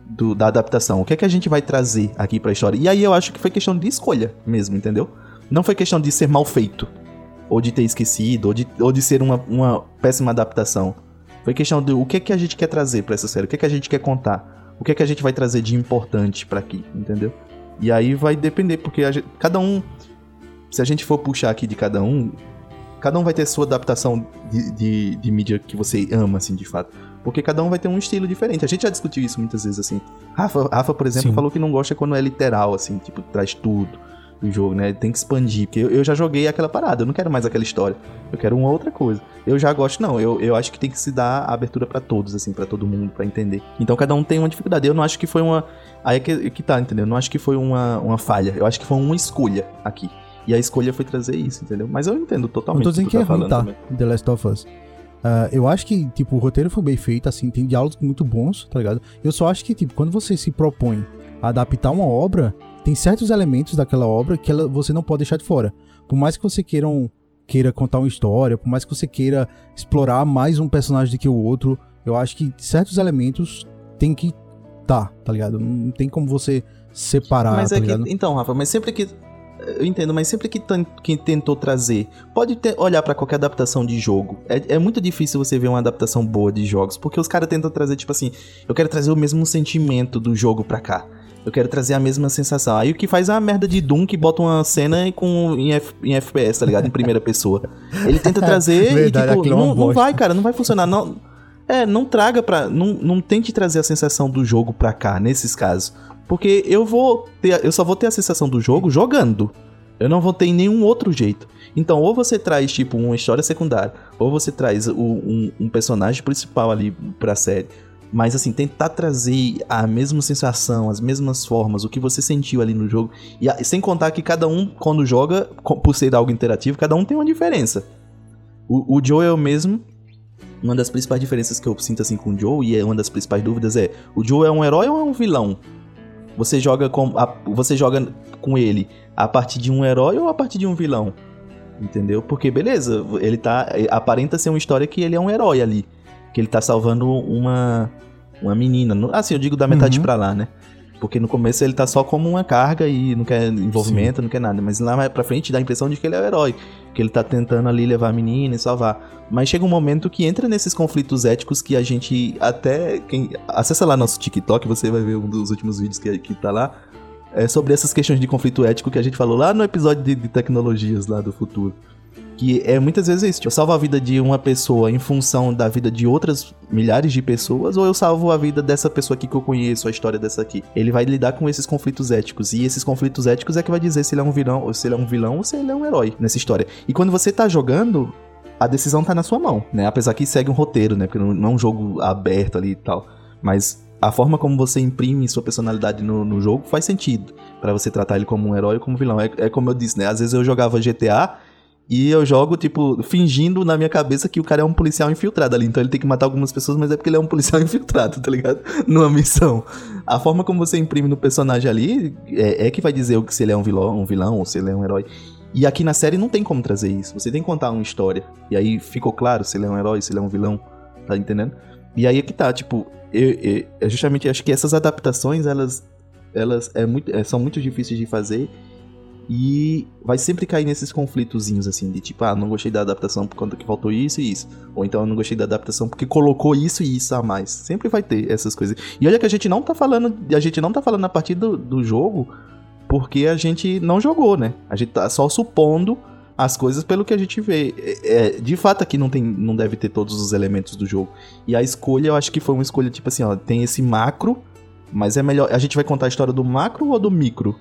do- da adaptação. O que é que a gente vai trazer aqui pra história? E aí eu acho que foi questão de escolha mesmo, entendeu? Não foi questão de ser mal feito, ou de ter esquecido, ou de, ou de ser uma, uma péssima adaptação. Foi questão de o que é que a gente quer trazer pra essa série, o que é que a gente quer contar, o que é que a gente vai trazer de importante pra aqui, entendeu? E aí vai depender, porque gente- cada um. Se a gente for puxar aqui de cada um, cada um vai ter sua adaptação de, de, de mídia que você ama, assim, de fato. Porque cada um vai ter um estilo diferente. A gente já discutiu isso muitas vezes, assim. Rafa, Rafa por exemplo, Sim. falou que não gosta quando é literal, assim, tipo, traz tudo do jogo, né? Tem que expandir. Porque eu, eu já joguei aquela parada, eu não quero mais aquela história. Eu quero uma outra coisa. Eu já gosto, não. Eu, eu acho que tem que se dar abertura pra todos, assim, pra todo mundo, pra entender. Então cada um tem uma dificuldade. Eu não acho que foi uma. Aí é que, que tá, entendeu? Eu não acho que foi uma, uma falha. Eu acho que foi uma escolha aqui. E a escolha foi trazer isso, entendeu? Mas eu entendo totalmente. tô o dizendo tu que é ruim, tá? também. The Last of Us. Ah, eu acho que, tipo, o roteiro foi bem feito, assim, tem diálogos muito bons, tá ligado? Eu só acho que, tipo, quando você se propõe a adaptar uma obra, tem certos elementos daquela obra que ela, você não pode deixar de fora. Por mais que você queira, um- queira contar uma história, por mais que você queira explorar mais um personagem do que o outro, eu acho que certos elementos tem que tá, tá ligado? Não tem como você separar, Mas tá é que, ligado? então, Rafa, mas sempre que. Eu entendo, mas sempre que quem tentou trazer. Pode ter- olhar pra qualquer adaptação de jogo. É, é muito difícil você ver uma adaptação boa de jogos, porque os caras tentam trazer, tipo assim, eu quero trazer o mesmo sentimento do jogo pra cá. Eu quero trazer a mesma sensação. Aí o que faz é a merda de Doom que bota uma cena com, em, F- em FPS, tá ligado? Em primeira pessoa. Ele tenta trazer Verdade, e, tipo, é não, não vai, cara, não vai funcionar. Não, é, não traga pra. Não, não tente trazer a sensação do jogo pra cá, nesses casos. Porque eu vou ter. Eu só vou ter a sensação do jogo jogando. Eu não vou ter em nenhum outro jeito. Então, ou você traz, tipo, uma história secundária, ou você traz o- um, um personagem principal ali pra série. Mas, assim, tentar trazer a mesma sensação, as mesmas formas, o que você sentiu ali no jogo. E sem contar que cada um, quando joga, por ser algo interativo, cada um tem uma diferença. O, o Joel mesmo, uma das principais diferenças que eu sinto assim com o Joe, e é uma das principais dúvidas é: o Joe é um herói ou é um vilão? Você joga com, a- você joga com ele a partir de um herói ou a partir de um vilão? Entendeu? Porque beleza, ele tá aparenta ser uma história que ele é um herói ali, que ele tá salvando uma uma menina, assim, eu digo da metade Uhum. pra lá, né? Porque no começo ele tá só como uma carga e não quer envolvimento, não quer nada. Mas lá pra frente dá a impressão de que ele é o herói. Que ele tá tentando ali levar a menina e salvar. Mas chega um momento que entra nesses conflitos éticos que a gente até. Quem, acessa lá nosso TikTok, você vai ver um dos últimos vídeos que, que tá lá. É sobre essas questões de conflito ético que a gente falou lá no episódio de, de tecnologias lá do futuro. Que é muitas vezes isso. Eu salvo a vida de uma pessoa em função da vida de outras milhares de pessoas, ou eu salvo a vida dessa pessoa aqui que eu conheço, a história dessa aqui. Ele vai lidar com esses conflitos éticos. E esses conflitos éticos é que vai dizer se ele é um vilão, ou se ele é um vilão ou se ele é um herói nessa história. E quando você tá jogando, a decisão tá na sua mão, né? Apesar que segue um roteiro, né? Porque não, é um jogo aberto ali e tal. Mas a forma como você imprime sua personalidade no, no jogo faz sentido. Pra você tratar ele como um herói ou como vilão. É, é como eu disse, né? Às vezes eu jogava GTA e eu jogo, tipo, fingindo na minha cabeça que o cara é um policial infiltrado ali. Então ele tem que matar algumas pessoas, mas é porque ele é um policial infiltrado, tá ligado? Numa missão. A forma como você imprime no personagem ali é, é que vai dizer se ele é um vilão, um vilão ou se ele é um herói. E aqui na série não tem como trazer isso. Você tem que contar uma história. E aí ficou claro se ele é um herói, se ele é um vilão. Tá entendendo? E aí é que tá, tipo, eu, eu, eu justamente acho que essas adaptações, elas, elas é muito, é, são muito difíceis de fazer. E vai sempre cair nesses conflitozinhos, assim, de tipo, ah, não gostei da adaptação por conta que faltou isso e isso. Ou então eu não gostei da adaptação porque colocou isso e isso a mais. Sempre vai ter essas coisas. E olha que a gente não tá falando. A gente não tá falando a partir do, do jogo porque a gente não jogou, né? A gente tá só supondo as coisas pelo que a gente vê. É, é, de fato, aqui não, tem, não deve ter todos os elementos do jogo. E a escolha, eu acho que foi uma escolha, tipo assim, ó, tem esse macro, mas é melhor. A gente vai contar a história do macro ou do micro?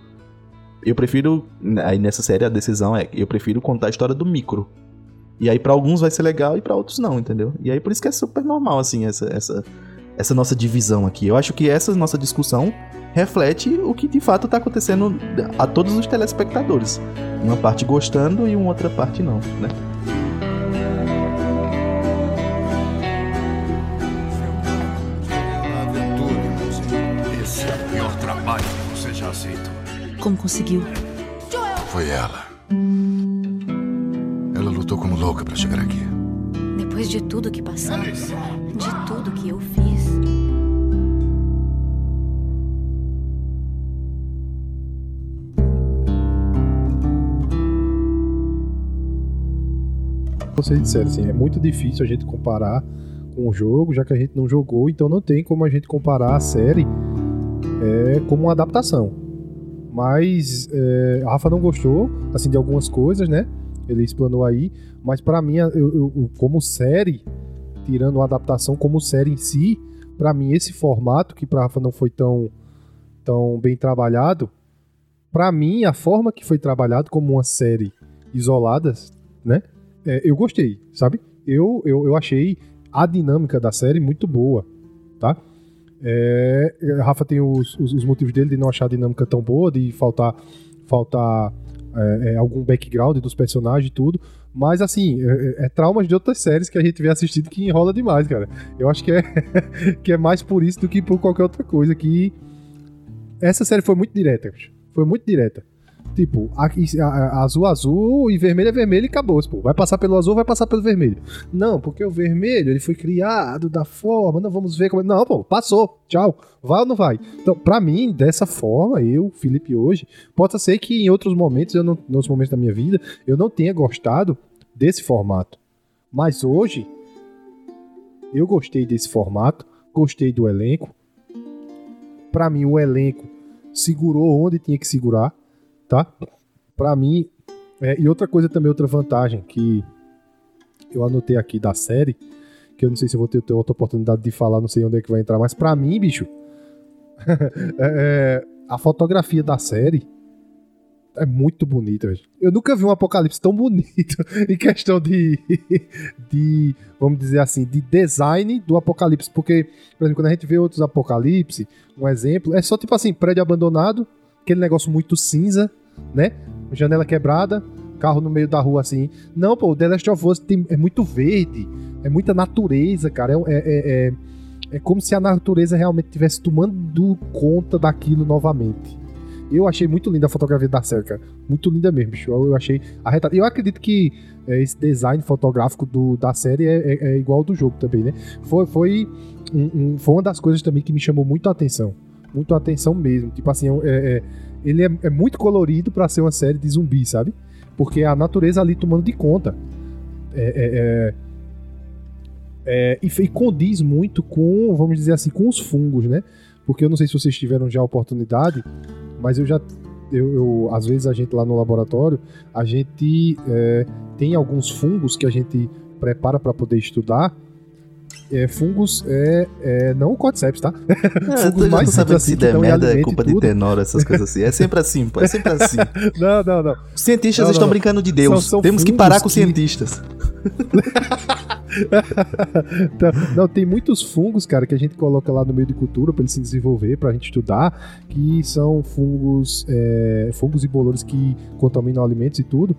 Eu prefiro. Aí nessa série a decisão é: eu prefiro contar a história do micro. E aí pra alguns vai ser legal e pra outros não, entendeu? E aí por isso que é super normal, assim, essa, essa, essa nossa divisão aqui. Eu acho que essa nossa discussão reflete o que de fato tá acontecendo a todos os telespectadores. Uma parte gostando e uma outra parte não, né? Como conseguiu? Foi ela. Ela lutou como louca pra chegar aqui. Depois de tudo que passamos, de tudo que eu fiz. Vocês disseram assim, é muito difícil a gente comparar com o jogo, já que a gente não jogou, então não tem como a gente comparar a série é, como uma adaptação. Mas é, a Rafa não gostou, assim, de algumas coisas, né? Ele explanou aí, mas pra mim, eu, eu- como série, tirando a adaptação como série em si, pra mim esse formato que pra Rafa não foi tão, tão bem trabalhado, pra mim a forma que foi trabalhado como uma série isolada, né? É, eu gostei, sabe? Eu, eu, eu achei a dinâmica da série muito boa, tá? É, Rafa tem os, os, os motivos dele de não achar a dinâmica tão boa, de faltar, faltar é, é, algum background dos personagens e tudo. Mas assim, é, é traumas de outras séries que a gente vê assistindo que enrola demais, cara. Eu acho que é, que é mais por isso do que por qualquer outra coisa. Que essa série foi muito direta. Foi muito direta. Tipo, azul, azul e vermelho é vermelho e acabou, pô. Vai passar pelo azul, vai passar pelo vermelho. Não, porque o vermelho, ele foi criado da forma, não vamos ver como... é- Não, pô, passou, tchau. Vai ou não vai? Então, pra mim, dessa forma, eu, Felipe, hoje, pode ser que em outros momentos, eu não, em outros momentos da minha vida, eu não tenha gostado desse formato. Mas hoje, eu gostei desse formato, gostei do elenco. Pra mim, o elenco segurou onde tinha que segurar, tá? Pra mim, é, e outra coisa também, outra vantagem que eu anotei aqui da série, que eu não sei se vou ter, ter outra oportunidade de falar, não sei onde é que vai entrar, mas pra mim, bicho, é, é, a fotografia da série é muito bonita. Eu nunca vi um apocalipse tão bonito em questão de, de, vamos dizer assim, de design do apocalipse. Porque, por exemplo, quando a gente vê outros apocalipse, um exemplo, é só tipo assim, prédio abandonado, aquele negócio muito cinza, né? Janela quebrada, carro no meio da rua assim. Não, pô, o The Last of Us tem, é muito verde, é muita natureza, cara. É, é, é, é, é como se a natureza realmente estivesse tomando conta daquilo novamente. Eu achei muito linda a fotografia da cara. Muito linda mesmo, bicho. Eu, achei arretado. Eu acredito que é, esse design fotográfico do, da série é, é- é igual ao do jogo também, né? Foi, foi, um- um- foi uma das coisas também que me chamou muito a atenção. Muito a atenção mesmo. Tipo assim, é- é- ele é, é muito colorido pra ser uma série de zumbi, sabe? Porque é a natureza ali tomando de conta. É, é- é- é, e, e condiz muito com, vamos dizer assim, com os fungos, né? Porque eu não sei se vocês tiveram já a oportunidade, mas eu já. Eu, eu- às vezes a gente lá no laboratório, a gente é, tem alguns fungos que a gente prepara para poder estudar. É, fungos é, é não o cordyceps, tá? É, já não sabe se der merda, é culpa de tenor, essas coisas assim. É sempre assim, pô. É sempre assim. Não, não, não. Os cientistas Não, estão não. brincando de Deus. São- são Temos que fungos parar com os que- cientistas. Então, não, tem muitos fungos, cara, que a gente coloca lá no meio de cultura para ele se desenvolver, pra gente estudar, que são fungos, é, fungos e bolores que contaminam alimentos e tudo,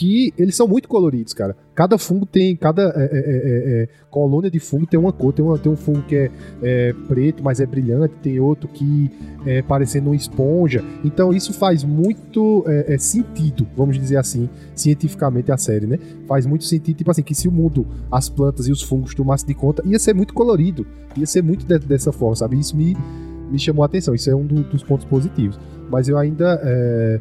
que eles são muito coloridos, cara. Cada fungo tem, cada é, é, é, é, colônia de fungo tem uma cor. Tem, uma, tem um fungo que é, é preto, mas é brilhante, tem outro que é parecendo uma esponja. Então isso faz muito é, é, sentido, vamos dizer assim, cientificamente a série, né? Faz muito sentido, tipo assim, que se o mundo, as plantas e os fungos tomassem de conta, ia ser muito colorido, ia ser muito de- dessa forma, sabe? Isso me, me chamou a atenção, isso é um do- dos pontos positivos. Mas eu ainda é,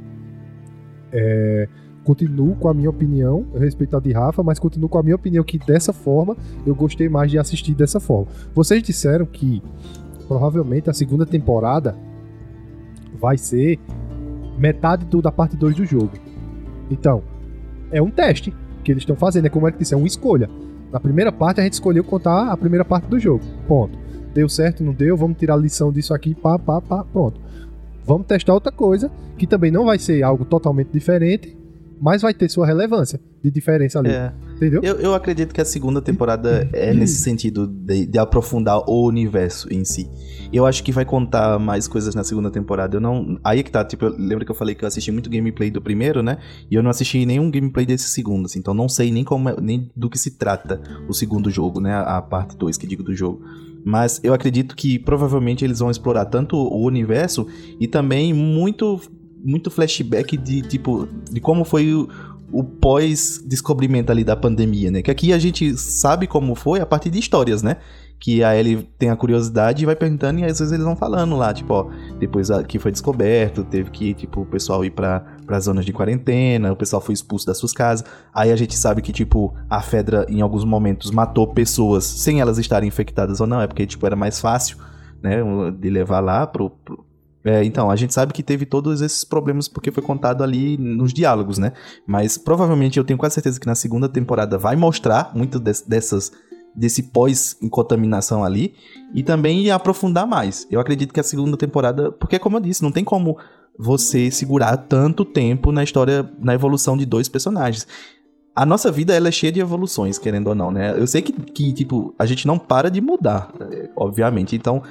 é, continuo com a minha opinião, eu respeito a de Rafa, mas continuo com a minha opinião que dessa forma eu gostei mais de assistir dessa forma. Vocês disseram que provavelmente a segunda temporada vai ser metade do- da parte 2 do jogo. Então, é um teste que eles estão fazendo, é como é que disse, é uma escolha. Na primeira parte a gente escolheu contar a primeira parte do jogo. Ponto. Deu certo, não deu, vamos tirar a lição disso aqui, pá, pá, pá, pronto. vamos testar outra coisa, que também não vai ser algo totalmente diferente, mas vai ter sua relevância de diferença ali. É. Entendeu? Eu, eu acredito que a segunda temporada é nesse sentido de, de aprofundar o universo em si. Eu acho que vai contar mais coisas na segunda temporada. Eu não. Aí é que tá, tipo, eu lembro que eu falei que eu assisti muito gameplay do primeiro, né? E eu não assisti nenhum gameplay desse segundo, assim. Então não sei nem como é- nem do que se trata o segundo jogo, né? A parte 2 que digo do jogo. Mas eu acredito que provavelmente eles vão explorar tanto o universo e também muito muito flashback de tipo de como foi o, o pós-descobrimento ali da pandemia, né? Que aqui a gente sabe como foi a partir de histórias, né? Que a Ellie tem a curiosidade e vai perguntando e às vezes eles vão falando lá, tipo, ó, depois que foi descoberto, teve que, tipo, o pessoal ir pra, pra zonas de quarentena, o pessoal foi expulso das suas casas. Aí a gente sabe que, tipo, a Fedra em alguns momentos matou pessoas sem elas estarem infectadas ou não, é porque, tipo, era mais fácil, né, de levar lá pro, pro- é, então, a gente sabe que teve todos esses problemas porque foi contado ali nos diálogos, né? Mas provavelmente eu tenho quase certeza que na segunda temporada vai mostrar muito des- dessas desse pós-contaminação ali e também aprofundar mais. Eu acredito que a segunda temporada, porque como eu disse, não tem como você segurar tanto tempo na história, na evolução de dois personagens. A nossa vida ela é cheia de evoluções, querendo ou não, né? Eu sei que, que tipo, a gente não para de mudar, é, obviamente. Então,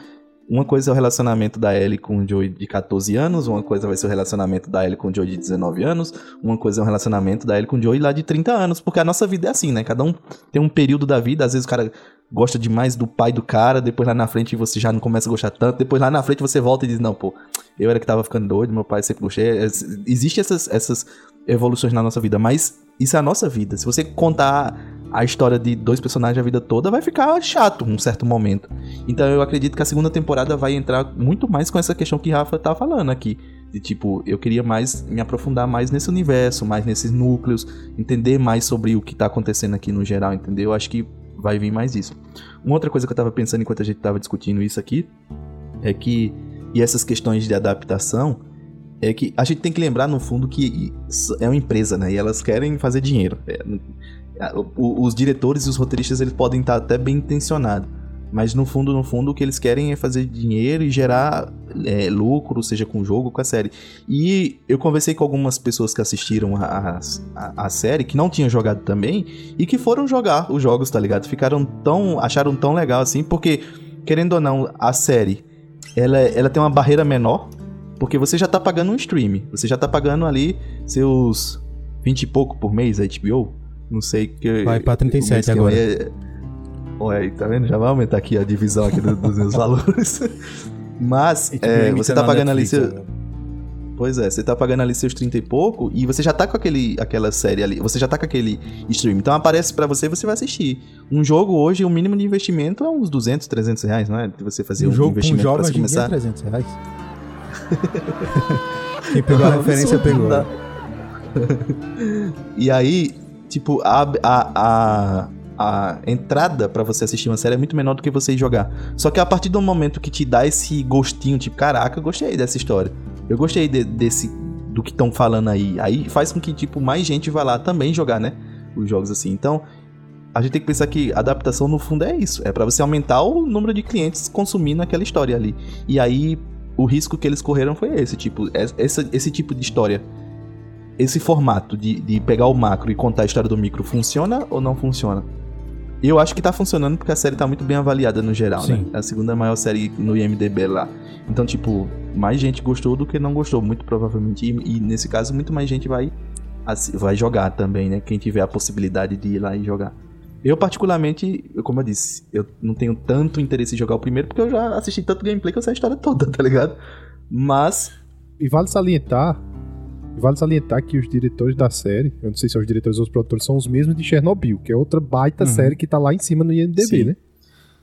uma coisa é o relacionamento da Ellie com o Joey de 14 anos, uma coisa vai ser o relacionamento da Ellie com o Joey de 19 anos, uma coisa é o relacionamento da Ellie com o Joey lá de 30 anos, porque a nossa vida é assim, né? Cada um tem um período da vida, às vezes o cara gosta demais do pai do cara, depois lá na frente você já não começa a gostar tanto, depois lá na frente você volta e diz, não, pô, eu era que tava ficando doido, meu pai sempre gostei. É, Existem essas, essas evoluções na nossa vida, mas isso é a nossa vida. Se você contar a história de dois personagens a vida toda, vai ficar chato um certo momento. Então eu acredito que a segunda temporada vai entrar muito mais com essa questão que Rafa tá falando aqui. De tipo, eu queria mais me aprofundar mais nesse universo, mais nesses núcleos, entender mais sobre o que tá acontecendo aqui no geral, entendeu? Eu acho que vai vir mais isso. Uma outra coisa que eu tava pensando enquanto a gente tava discutindo isso aqui é que e essas questões de adaptação é que a gente tem que lembrar no fundo que é uma empresa, né? E elas querem fazer dinheiro. Os diretores e os roteiristas eles podem estar até bem intencionados, mas no fundo, no fundo, o que eles querem é fazer dinheiro e gerar é, lucro, seja com o jogo com a série. E eu conversei com algumas pessoas que assistiram a, a, a série, que não tinham jogado também, e que foram jogar os jogos, tá ligado? Ficaram tão. acharam tão legal assim, porque, querendo ou não, a série ela, ela tem uma barreira menor, porque você já tá pagando um stream, você já tá pagando ali seus 20 e pouco por mês a HBO. Não sei que. Vai pra 37 o mês que agora. É... Olha aí, tá vendo? Já vai aumentar aqui a divisão aqui do- dos meus valores. Mas é, você tá pagando ali seu. Pois é, você tá pagando ali seus 30 e pouco e você já tá com aquele, aquela série ali, você já tá com aquele stream. Então aparece pra você e você vai assistir. Um jogo hoje, o mínimo de investimento é uns 200, 300 reais, não é? De você fazer Um um, jogo com investimento pra jogos você de começar. 300 reais. Quem pegou a referência pegou. dá. E aí, tipo, a, a, a, a entrada pra você assistir uma série é muito menor do que você ir jogar. Só que a partir do momento que te dá esse gostinho, tipo, caraca, eu gostei dessa história. Eu gostei de- desse do que estão falando aí. Aí faz com que, tipo, mais gente vá lá também jogar, né? Os jogos assim. Então, a gente tem que pensar que adaptação no fundo é isso. É pra você aumentar o número de clientes consumindo aquela história ali. E aí, o risco que eles correram foi esse, tipo, es- esse, esse tipo de história esse formato de, de pegar o macro e contar a história do micro funciona ou não funciona? Eu acho que tá funcionando porque a série tá muito bem avaliada no geral, Sim. né? É a segunda maior série no IMDB lá. Então, tipo, mais gente gostou do que não gostou, muito provavelmente. E, e nesse caso, muito mais gente vai, vai jogar também, né? Quem tiver a possibilidade de ir lá e jogar. Eu, particularmente, como eu disse, eu não tenho tanto interesse em jogar o primeiro porque eu já assisti tanto gameplay que eu sei a história toda, tá ligado? Mas E vale salientar, vale salientar que os diretores da série, eu não sei se são os diretores ou os produtores, são os mesmos de Chernobyl, que é outra baita Uhum. série que tá lá em cima no IMDb, Sim. né?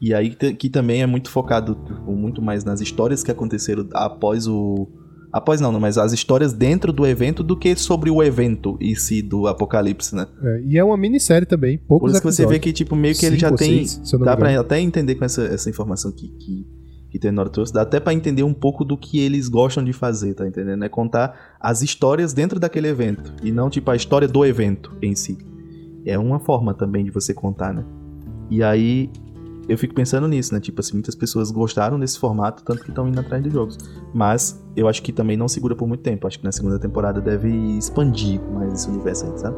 E aí que, também é muito focado tipo, muito mais nas histórias que aconteceram após o. Após não, mas as histórias dentro do evento do que sobre o evento em si do apocalipse, né? É, e é uma minissérie também, Por poucos isso que você vê que, tipo, meio que ele já Cinco tem. seis, se dá pra até entender com essa, essa informação que, que, que Tenor trouxe, dá até pra entender um pouco do que eles gostam de fazer, tá entendendo? É contar as histórias dentro daquele evento. E não, tipo, a história do evento em si. É uma forma também de você contar, né? E aí, eu fico pensando nisso, né? Tipo assim, muitas pessoas gostaram desse formato, tanto que estão indo atrás dos jogos. Mas eu acho que também não segura por muito tempo. Acho que na segunda temporada deve expandir mais esse universo aí, sabe?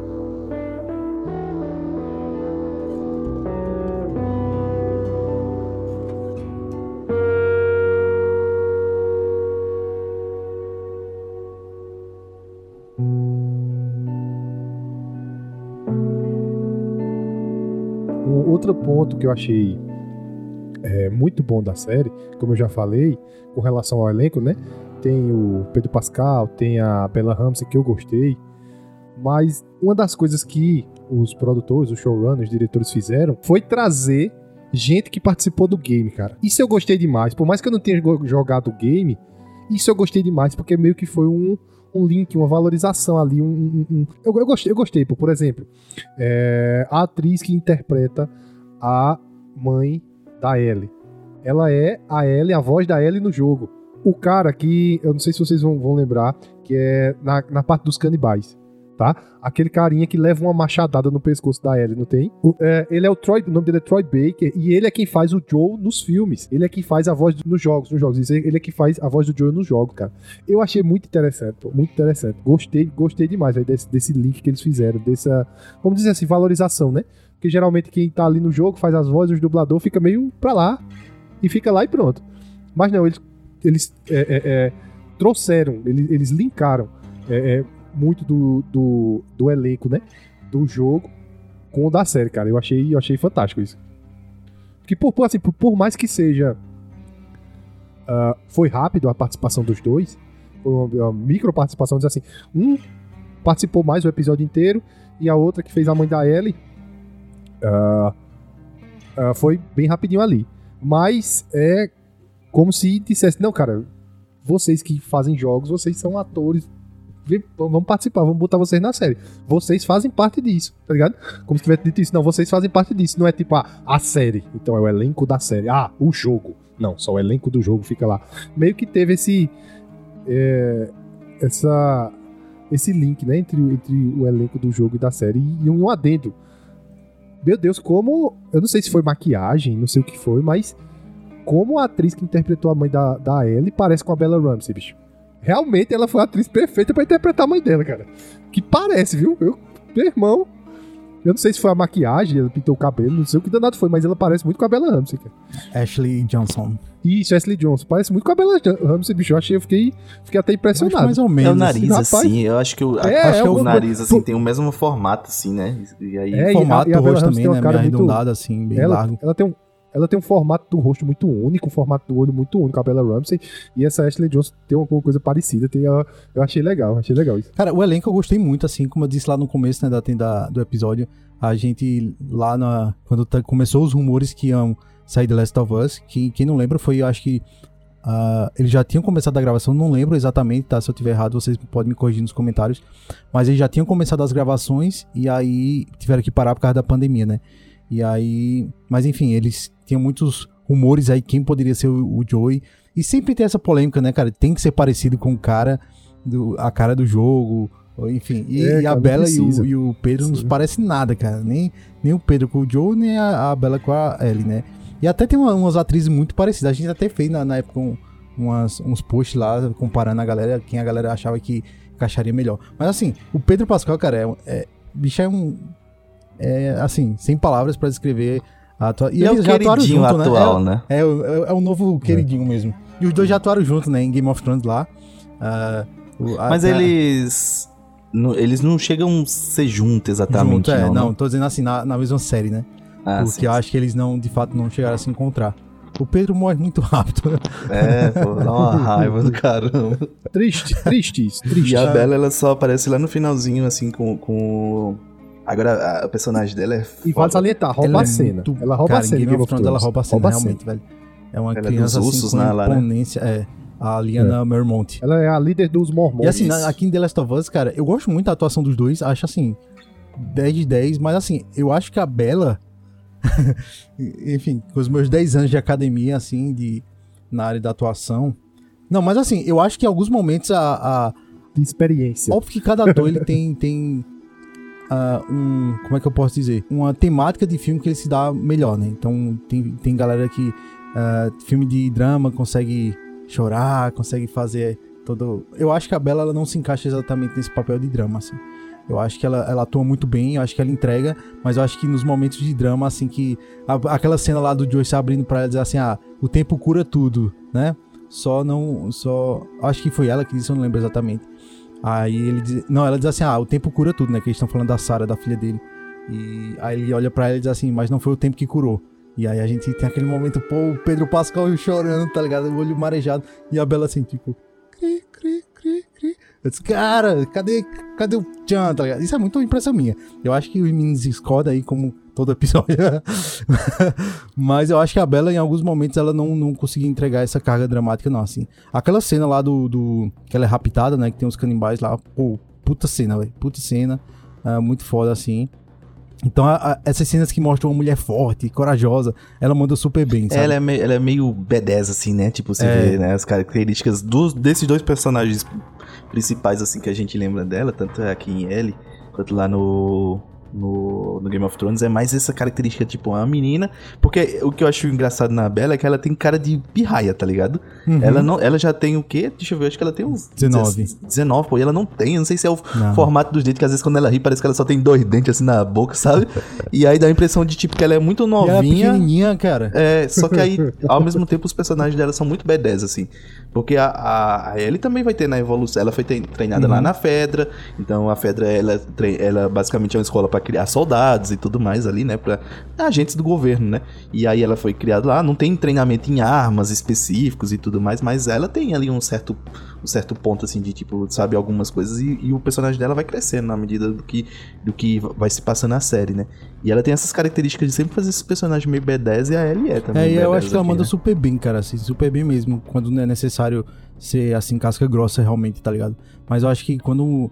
Ponto que eu achei é, muito bom da série, como eu já falei, com relação ao elenco, né? Tem o Pedro Pascal, tem a Bella Ramsey, que eu gostei. Mas uma das coisas que os produtores, os showrunners, os diretores fizeram foi trazer gente que participou do game, cara. Isso eu gostei demais. Por mais que eu não tenha jogado o game, isso eu gostei demais, porque meio que foi um, um link, uma valorização ali. Um, um- um- Eu, eu gostei, eu gostei, por exemplo, é, a atriz que interpreta a mãe da Ellie. Ela é a Ellie, a voz da Ellie no jogo. O cara que, eu não sei se vocês vão, vão lembrar, que é na, na parte dos canibais, tá? Aquele carinha que leva uma machadada no pescoço da Ellie, não tem? O- é, ele é o Troy, o nome dele é Troy Baker, e ele é quem faz o Joe nos filmes. Ele é quem faz a voz nos jogos, nos jogos. Ele é quem faz a voz do Joe nos jogos, cara. Eu achei muito interessante, pô, muito interessante. Gostei, gostei demais véio, desse, desse link que eles fizeram, dessa, vamos dizer assim, valorização, né? Porque geralmente quem tá ali no jogo faz as vozes, o dublador fica meio pra lá e fica lá e pronto. Mas não, eles, eles é, é, é, trouxeram, eles, eles linkaram é, é, muito do, do, do elenco, né? Do jogo com o da série, cara. Eu achei, eu achei fantástico isso. Porque, por, assim, por, por mais que seja. ah, foi rápido a participação dos dois. Foi uma, uma micro participação, diz assim. Um participou mais o episódio inteiro e a outra que fez a mãe da Ellie ah, foi bem rapidinho ali. Mas é como se dissesse, não, cara, vocês que fazem jogos, vocês são atores. Vamos participar, vamos botar vocês na série. Vocês fazem parte disso, tá ligado? Como se tivesse dito isso. Não, vocês fazem parte disso. Não é tipo, ah, a série. Então é o elenco da série. Ah, o jogo. Não, só o elenco do jogo fica lá. Meio que teve esse. é, essa. Esse link, né? Entre, entre o elenco do jogo e da série. E um adendo. Meu Deus, como. Eu não sei se foi maquiagem, não sei o que foi, mas. Como a atriz que interpretou a mãe da, da Ellie parece com a Bella Ramsey, bicho. Realmente ela foi a atriz perfeita pra interpretar a mãe dela, cara. Que parece, viu? Eu, meu irmão. Eu não sei se foi a maquiagem, ela pintou o cabelo, não sei o que danado foi, mas ela parece muito com a Bella Ramsey, cara. Ashley Johnson. Isso, Ashley Johnson. Parece muito com a Bella Ramsey, bicho. Eu achei, eu fiquei, fiquei até impressionado. mais ou É menos. o nariz, rapaz. assim, eu acho que o, É, acho é que o- o nariz, assim, tem o mesmo formato, assim, né? E aí, É, assim. e O a- formato e a rosto também, né? cara Meio muito- arredondado, assim, bem ela, largo. ela tem um ela tem um formato do rosto muito único, um formato do olho muito único, a Bella Ramsey, e essa Ashley Johnson tem alguma coisa parecida, tem a- eu achei legal, achei legal isso. Cara, o elenco eu gostei muito, assim, como eu disse lá no começo, né, da, da- do episódio, a gente lá na. Quando tá- começou os rumores que iam sair The Last of Us, que quem não lembra foi, eu acho que. ah, eles já tinham começado a gravação, não lembro exatamente, tá? Se eu tiver errado, vocês podem me corrigir nos comentários. Mas eles já tinham começado as gravações e aí tiveram que parar por causa da pandemia, né? E aí. Mas enfim, eles tinham muitos rumores aí quem poderia ser o, o Joey. E sempre tem essa polêmica, né, cara? Tem que ser parecido com o cara, do, a cara do jogo. Enfim, e, É, e a não Bela e o, e o Pedro não Sim. parecem nada, cara. Nem, nem o Pedro com o Joe, nem a, a Bela com a Ellie, né? E até tem uma- umas atrizes muito parecidas. A gente até fez na, na época um- umas, uns posts lá comparando a galera, quem a galera achava que encaixaria melhor. Mas assim, o Pedro Pascal, cara, é, é, bicho é um. É assim, sem palavras pra descrever a atua... E ele é o eles já atuaram queridinho junto, atual, né? né? É, é, o- é, é o novo queridinho mesmo. E os dois já atuaram junto, né? Em Game of Thrones lá. O- a- Mas eles... não- eles não chegam a ser juntos exatamente, junto, é, não, não, né? tô dizendo assim, na, na mesma série, né? Ah, Porque sim, eu acho que eles não, de fato, não chegaram a se encontrar. O Pedro morre muito rápido. É, pô, dá uma raiva do caramba. Triste, triste isso, triste. E a Bela, ela só aparece lá no finalzinho, assim, com... com... Agora, a- o personagem dela é E vale foda. salientar, rouba Ela a é cena. muito- Ela rouba Cara, a cena. em Game of Thrones ela rouba a cena, realmente, velho. É uma Ela é criança dos assim ursos, com né, lá, né? É, a Liana Mermont. Ela é a líder dos mormons. E assim, na- aqui em The Last of Us, cara, eu gosto muito da atuação dos dois. Acho assim, 10 de 10. Mas assim, eu acho que a Bella... enfim, com os meus 10 anos de academia, assim, de, na área da atuação... Não, mas assim, eu acho que em alguns momentos a- a de experiência. Óbvio que cada ator ele tem, tem ah, um. Como é que eu posso dizer? Uma temática de filme que ele se dá melhor, né? Então tem, tem galera que. ah, filme de drama consegue chorar, consegue fazer todo. Eu acho que a Bela ela não se encaixa exatamente nesse papel de drama, assim. Eu acho que ela, ela atua muito bem, eu acho que ela entrega, mas eu acho que nos momentos de drama, assim, que. a- aquela cena lá do Joe se abrindo pra ela dizer assim, ah, o tempo cura tudo, né? Só não. Só. Acho que foi ela que disse, eu não lembro exatamente. Aí ele diz. Não, ela diz assim, ah, o tempo cura tudo, né? Que eles estão falando da Sarah, da filha dele. E aí ele olha pra ela e diz assim, mas não foi o tempo que curou. E aí a gente tem aquele momento, pô, o Pedro Pascal chorando, tá ligado? O olho marejado. E a Bela assim, tipo. Cri, cri, cri, cri. Eu disse, cara, cadê, cadê o Tchan, tá ligado? Isso é muito impressão minha. Eu acho que os meninos escodam aí, como todo episódio. Mas eu acho que a Bela, em alguns momentos, ela não, não conseguia entregar essa carga dramática, não, assim. Aquela cena lá do, do. que ela é raptada, né? Que tem os canibais lá. Pô, puta cena, velho. Puta cena. ah, muito foda, assim. Então, a- a- essas cenas que mostram uma mulher forte, corajosa, ela manda super bem, sabe? Ela é, meio, ela é meio B10, assim, né? Tipo, você É. vê né, as características dos, desses dois personagens principais, assim, que a gente lembra dela, tanto aqui em L, quanto lá no, no, no Game of Thrones, é mais essa característica, tipo, uma menina. Porque o que eu acho engraçado na Bella é que ela tem cara de pirraia, tá ligado? Uhum. Ela, não, ela já tem o quê? Deixa eu ver, acho que ela tem uns 19. 19, pô, e ela não tem, eu não sei se é o Não. formato dos dentes, que às vezes quando ela ri parece que ela só tem dois dentes assim na boca, sabe? e aí dá a impressão de tipo que ela é muito E ela é novinha. pequenininha, cara. É, só que aí, ao mesmo tempo, os personagens dela são muito B10, assim. Porque a, a, a Ellie também vai ter na evolução. Ela foi tre- treinada Uhum. lá na Fedra. Então a Fedra, ela, ela basicamente é uma escola pra criar soldados e tudo mais ali, né? Pra agentes do governo, né? E aí ela foi criada lá. Não tem treinamento em armas específicos e tudo mais, mas ela tem ali um certo, um certo ponto, assim, de tipo, sabe algumas coisas. E, e o personagem dela vai crescendo na medida do que, do que vai se passando na série, né? E ela tem essas características de sempre fazer esses personagens meio B10 e a Ellie é também. É, eu B10 acho que ela aqui, manda né? super bem, cara, assim, super bem mesmo, quando não é necessário ser, assim, casca grossa realmente, tá ligado? Mas eu acho que quando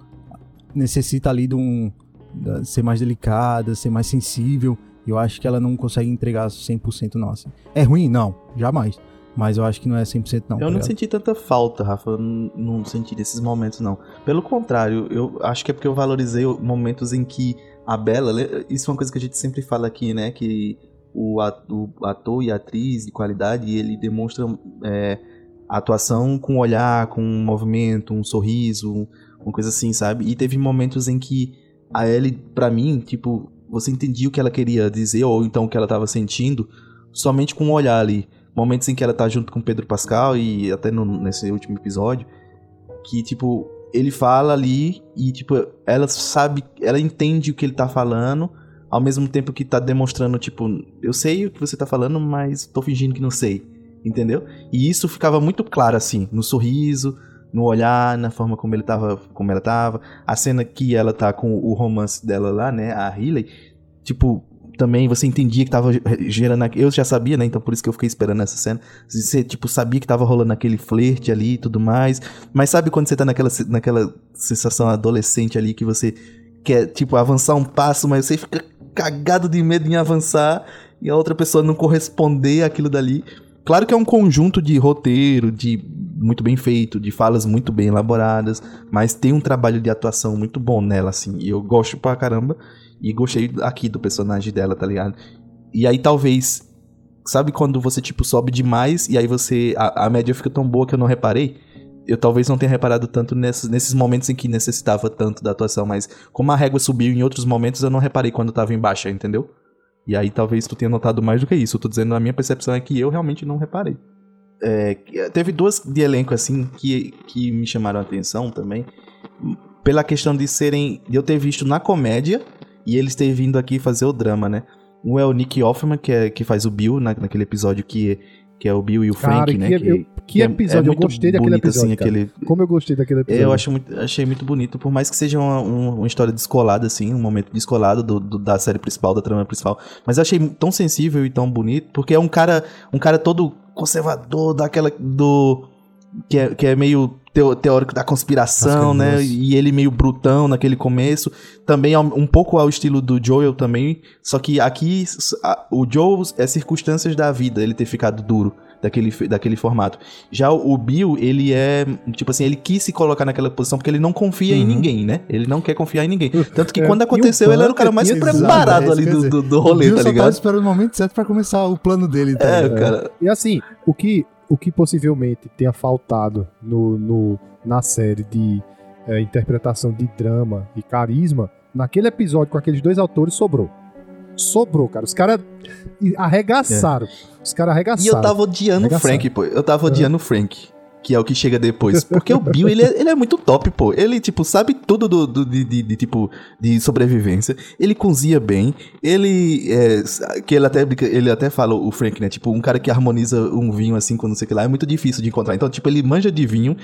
necessita ali de um... da- ser mais delicada, ser mais sensível, eu acho que ela não consegue entregar 100% não, assim. É ruim? Não, jamais. Mas eu acho que não é 100% não, Eu tá não senti tanta falta, Rafa. Eu não, não senti desses momentos, não. Pelo contrário, eu acho que é porque eu valorizei momentos em que a Bela. Isso é uma coisa que a gente sempre fala aqui, né? Que o, ator e atriz de qualidade, ele demonstra é, a atuação com um olhar, com um movimento, um sorriso, uma coisa assim, sabe? E teve momentos em que a Ellie, pra mim, tipo, você entendia o que ela queria dizer, ou então o que ela tava sentindo, somente com um olhar ali momentos em que ela tá junto com Pedro Pascal e até no- nesse último episódio, que, tipo, ele fala ali e, tipo, ela sabe, ela entende o que ele tá falando, ao mesmo tempo que tá demonstrando, tipo, eu sei o que você tá falando, mas tô fingindo que não sei, entendeu? E isso ficava muito claro, assim, no sorriso, no olhar, na forma como ele tava, como ela tava, a cena que ela tá com o romance dela lá, né, a Riley, tipo, também você entendia que tava gerando. Eu já sabia, né? Então por isso que eu fiquei esperando essa cena. Você, tipo, sabia que tava rolando aquele flerte ali e tudo mais. Mas sabe quando você tá naquela, naquela sensação adolescente ali que você quer, tipo, avançar um passo, mas você fica cagado de medo em avançar e a outra pessoa não corresponder àquilo dali. Claro que é um conjunto de roteiro, de muito bem feito, de falas muito bem elaboradas, mas tem um trabalho de atuação muito bom nela, assim. E eu gosto pra caramba. E gostei aqui do personagem dela, tá ligado? E aí talvez. Sabe quando você, tipo, sobe demais e aí você. A, a média fica tão boa que eu não reparei? Eu talvez não tenha reparado tanto nesses, nesses momentos em que necessitava tanto da atuação, mas como a régua subiu em outros momentos, eu não reparei quando tava em baixa, entendeu? E aí talvez tu tenha notado mais do que isso. Eu tô dizendo, a minha percepção é que eu realmente não reparei. É, que- teve duas de elenco, assim, que, que me chamaram a atenção também. Pela questão de serem. de eu ter visto na comédia e eles terem vindo aqui fazer o drama, né? Um é o Nick Offerman, que, é, que faz o Bill na, naquele episódio que, que é o Bill e o Cara, Frank, que, né? eu- que é- episódio, é eu muito gostei daquele bonito, episódio. assim, aquele- Como eu gostei daquele episódio. eu acho muito, achei muito bonito, por mais que seja uma, um- uma história descolada, assim, um momento descolado do, do- da série principal, da trama principal. Mas eu achei tão sensível e tão bonito, porque é um cara, um cara todo conservador, daquela. do. que é, que é meio teórico da conspiração, né? E ele meio brutão naquele começo. Também um pouco ao estilo do Joel também. Só que aqui o Joel é circunstâncias da vida, ele ter ficado duro. Daquele, daquele formato. Já o, Bill, ele é, tipo assim, ele quis se colocar naquela posição porque ele não confia em ninguém, né? Ele não quer confiar em ninguém. Tanto que É, quando aconteceu, ele era o cara mais preparado é ali do, do, do o rolê, tá só tava ligado? esperando o momento certo pra começar o plano dele, tá É, cara. E assim, o que, o que possivelmente tenha faltado no, no- na série de é, interpretação de drama e carisma, naquele episódio com aqueles dois autores sobrou. Sobrou, cara. Os caras arregaçaram. Os caras E arregaçaram. eu tava odiando o. Frank, pô. Eu tava odiando o Frank. Que é o que chega depois. Porque o Bill, ele é, ele é muito top, pô. Ele, tipo, sabe tudo do, do- de, de- de, tipo, de sobrevivência. Ele cozinha bem. Ele, é, que ele até, ele até fala, o Frank, né? Tipo, um cara que harmoniza um vinho assim, quando não sei o que lá, é muito difícil de encontrar. Então, tipo, ele manja de vinho.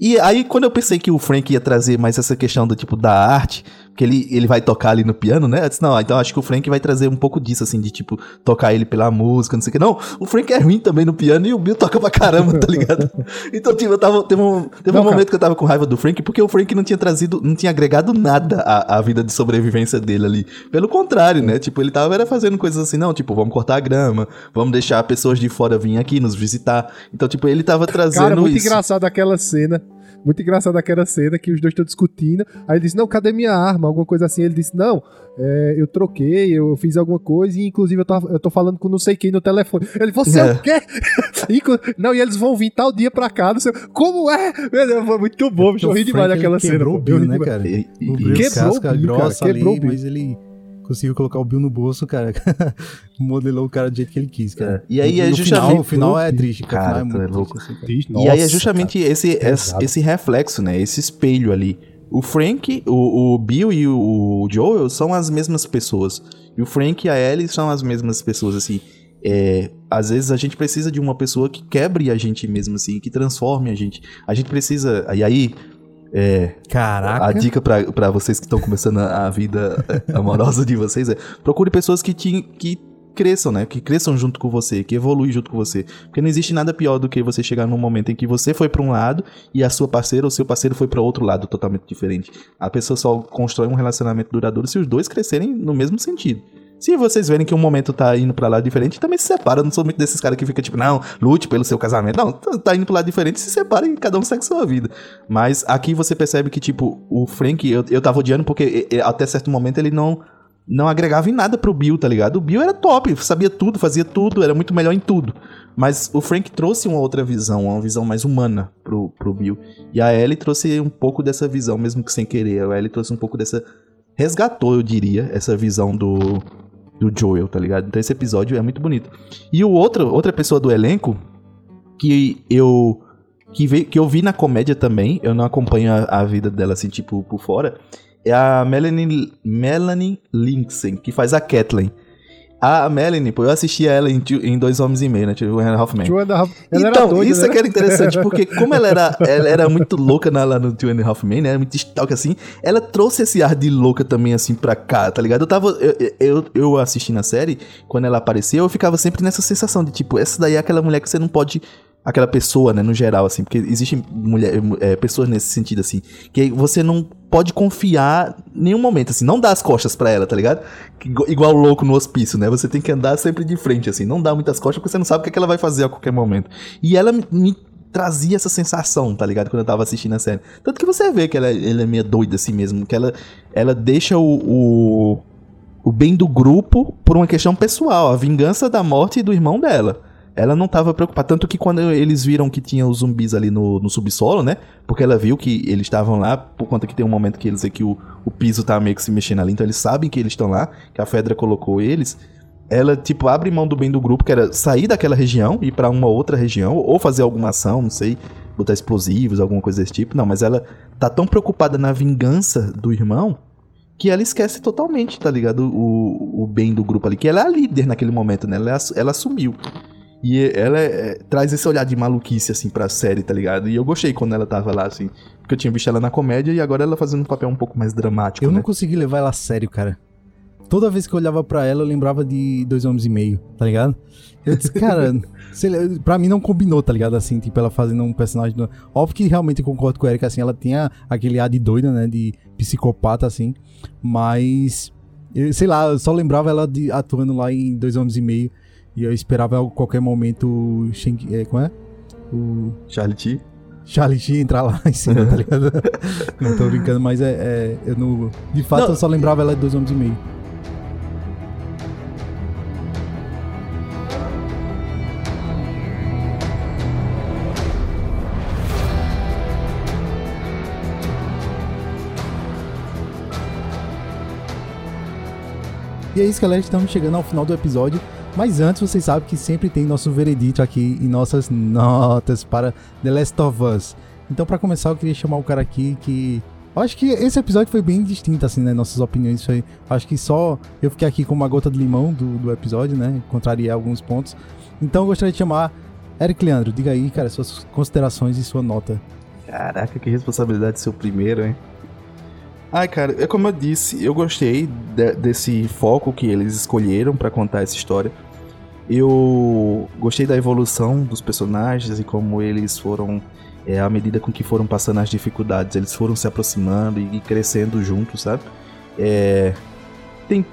E aí, quando eu pensei que o Frank ia trazer mais essa questão do, tipo, da arte, que ele, ele vai tocar ali no piano, né? Eu disse, não, então acho que o Frank vai trazer um pouco disso, assim, de, tipo, tocar ele pela música, não sei o que. Não, o Frank é ruim também no piano e o Bill toca pra caramba, tá ligado? Então, tipo, eu tava, teve um, teve Não, um cara. momento que eu tava com raiva do Frank, porque o Frank não tinha trazido, não tinha agregado nada à, à vida de sobrevivência dele ali. Pelo contrário, né? Tipo, ele tava era fazendo coisas assim, não, tipo, vamos cortar a grama, vamos deixar pessoas de fora vir aqui nos visitar. Então, tipo, ele tava trazendo Cara, muito isso. engraçado aquela cena. Muito engraçado aquela cena que os dois estão discutindo. Aí ele disse: Não, cadê minha arma? Alguma coisa assim. Ele disse: Não, é, eu troquei, eu fiz alguma coisa e inclusive eu tô, eu tô falando com não sei quem no telefone. Ele, você é, É. o quê? Inclu- não, e eles vão vir tal dia pra cá. Não sei, como é? Meu Deus, foi muito bom, bicho. Eu ri O demais daquela cena. Quebrou o né, cara? E- e- e- Quebrou casca o cara, grossa quebrou ali, mas ele conseguiu colocar o Bill no bolso, cara. Modelou o cara do jeito que ele quis, cara. É. E aí No é final- justamente- O final é triste, cara. Cara, final é muito louco. triste, assim, cara. Triste, e aí é nossa, justamente esse, esse, pesado. esse reflexo, né? Esse espelho ali. O Frank, o, o Bill e o, o Joel são as mesmas pessoas. E o Frank e a Ellie são as mesmas pessoas, assim. É, às vezes a gente precisa de uma pessoa que quebre a gente mesmo, assim, que transforme a gente. A gente precisa. E aí, é, Caraca. a dica pra, pra vocês que estão começando a, vida é, amorosa de vocês é procure pessoas que te que cresçam, né? Que cresçam junto com você, que evoluem junto com você. Porque não existe nada pior do que você chegar num momento em que você foi pra um lado e a sua parceira ou seu parceiro foi pra outro lado totalmente diferente. A pessoa só constrói um relacionamento duradouro se os dois crescerem no mesmo sentido. Se vocês verem que um momento tá indo pra lado diferente, também se separa. Eu não sou muito desses caras que fica tipo, não, lute pelo seu casamento. Não, tá tá indo pro lado diferente, se separa e cada um segue sua vida. Mas aqui você percebe que, tipo, o Frank, eu, eu tava odiando porque até certo momento ele não não agregava em nada pro Bill, tá ligado? O Bill era top, sabia tudo, fazia tudo, era muito melhor em tudo. Mas o Frank trouxe uma outra visão, uma visão mais humana pro, pro Bill. E a Ellie trouxe um pouco dessa visão, mesmo que sem querer. A Ellie trouxe um pouco dessa. Resgatou, eu diria, essa visão do, do Joel, tá ligado? Então esse episódio é muito bonito. E o outro, outra pessoa do elenco que eu que, ve, que eu vi na comédia também, eu não acompanho a, a vida dela assim, tipo, por fora, é a Melanie, Melanie Lindsay, que faz a Kathleen. A Melanie, pô, eu assisti a ela em, em Dois Homens e Meio, né? Tipo, Half- ela então, doida, isso né? é que era interessante, porque como ela era, ela era muito louca na, lá no Two and a Half Men, né? Muito stalk assim, ela trouxe esse ar de louca também, assim, pra cá, tá ligado? Eu tava, eu, eu, eu assistindo a série, quando ela apareceu, eu ficava sempre nessa sensação de, tipo, essa daí é aquela mulher que você não pode... Aquela pessoa, né, no geral, assim, porque existem mulher, é, pessoas nesse sentido, assim, que você não pode confiar em nenhum momento, assim, não dá as costas pra ela, tá ligado? Igual louco no hospício, né? Você tem que andar sempre de frente, assim, não dá muitas costas porque você não sabe o que, é que ela vai fazer a qualquer momento. E ela me, me trazia essa sensação, tá ligado? Quando eu tava assistindo a série. Tanto que você vê que ela, ela é meio doida assim mesmo, que ela, ela deixa o, o, o bem do grupo por uma questão pessoal, a vingança da morte do irmão dela. Ela não tava preocupada. Tanto que quando eles viram que tinha os zumbis ali no, no subsolo, né? Porque ela viu que eles estavam lá, por conta que tem um momento que eles vê que o, o piso tá meio que se mexendo ali. Então eles sabem que eles estão lá, que a Fedra colocou eles. Ela, tipo, abre mão do bem do grupo, que era sair daquela região, ir pra uma outra região, ou fazer alguma ação, não sei, botar explosivos, alguma coisa desse tipo. Não, mas ela tá tão preocupada na vingança do irmão que ela esquece totalmente, tá ligado? O, o bem do grupo ali. Que ela é a líder naquele momento, né? Ela, ela assumiu. E ela é- é- traz esse olhar de maluquice, assim, pra série, tá ligado? E eu gostei quando ela tava lá, assim. Porque eu tinha visto ela na comédia e agora ela fazendo um papel um pouco mais dramático, Eu né? não consegui levar ela a sério, cara. Toda vez que eu olhava pra ela, eu lembrava de Dois Homens e Meio, tá ligado? Eu disse, cara, sei lá, pra mim não combinou, tá ligado? Assim, tipo, ela fazendo um personagem. do- Óbvio que realmente eu concordo com a Erika, assim, ela tinha aquele ar de doida, né? De psicopata, assim. Mas, eu- sei lá, eu só lembrava ela de, atuando lá em Dois Homens e Meio. E eu esperava a qualquer momento o Shang, é, como é? O Charlie T. Charlie Sheen entrar lá em cima, tá ligado? não tô brincando, mas é, é eu não, de fato Não. eu só lembrava ela de dois homens e meio. E é isso, galera. Estamos chegando ao final do episódio. Mas antes, vocês sabem que sempre tem nosso veredito aqui e nossas notas para The Last of Us. Então, para começar, eu queria chamar o cara aqui que. Acho que esse episódio foi bem distinto, assim, né? Nossas opiniões. Foi... Acho que só eu fiquei aqui com uma gota de limão do, do episódio, né? Contrariei alguns pontos. Então, eu gostaria de chamar Eric Leandro. Diga aí, cara, suas considerações e sua nota. Caraca, que responsabilidade ser o primeiro, hein? Ai, cara, é como eu disse, eu gostei de- desse foco que eles escolheram pra contar essa história. Eu gostei da evolução dos personagens e como eles foram, é, à medida com que foram passando as dificuldades, eles foram se aproximando e, crescendo juntos, sabe? É, tem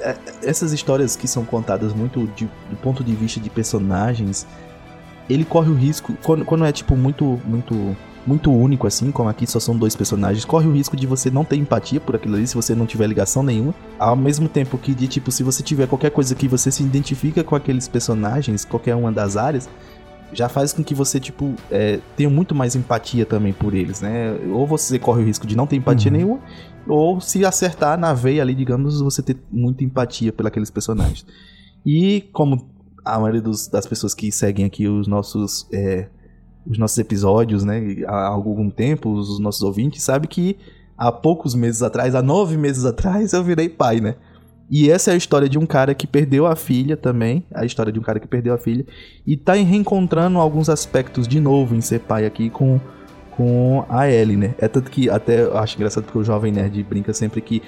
é, essas histórias que são contadas muito de- do ponto de vista de personagens. Ele corre o risco quando, quando é tipo muito, muito muito único, assim, como aqui só são dois personagens, corre o risco de você não ter empatia por aquilo ali, se você não tiver ligação nenhuma. Ao mesmo tempo que, de tipo, se você tiver qualquer coisa que você se identifica com aqueles personagens, qualquer uma das áreas, já faz com que você, tipo, é, tenha muito mais empatia também por eles, né? Ou você corre o risco de não ter empatia Uhum. nenhuma, ou se acertar na veia ali, digamos, você ter muita empatia por aqueles personagens. E como a maioria dos- das pessoas que seguem aqui os nossos é, os nossos episódios, né, há algum tempo, os nossos ouvintes, sabe que há poucos meses atrás, há nove meses atrás, eu virei pai, né? E essa é a história de um cara que perdeu a filha também, a história de um cara que perdeu a filha, e tá reencontrando alguns aspectos de novo em ser pai aqui com, com a Ellie, né? É tanto que até acho engraçado porque o Jovem Nerd brinca sempre que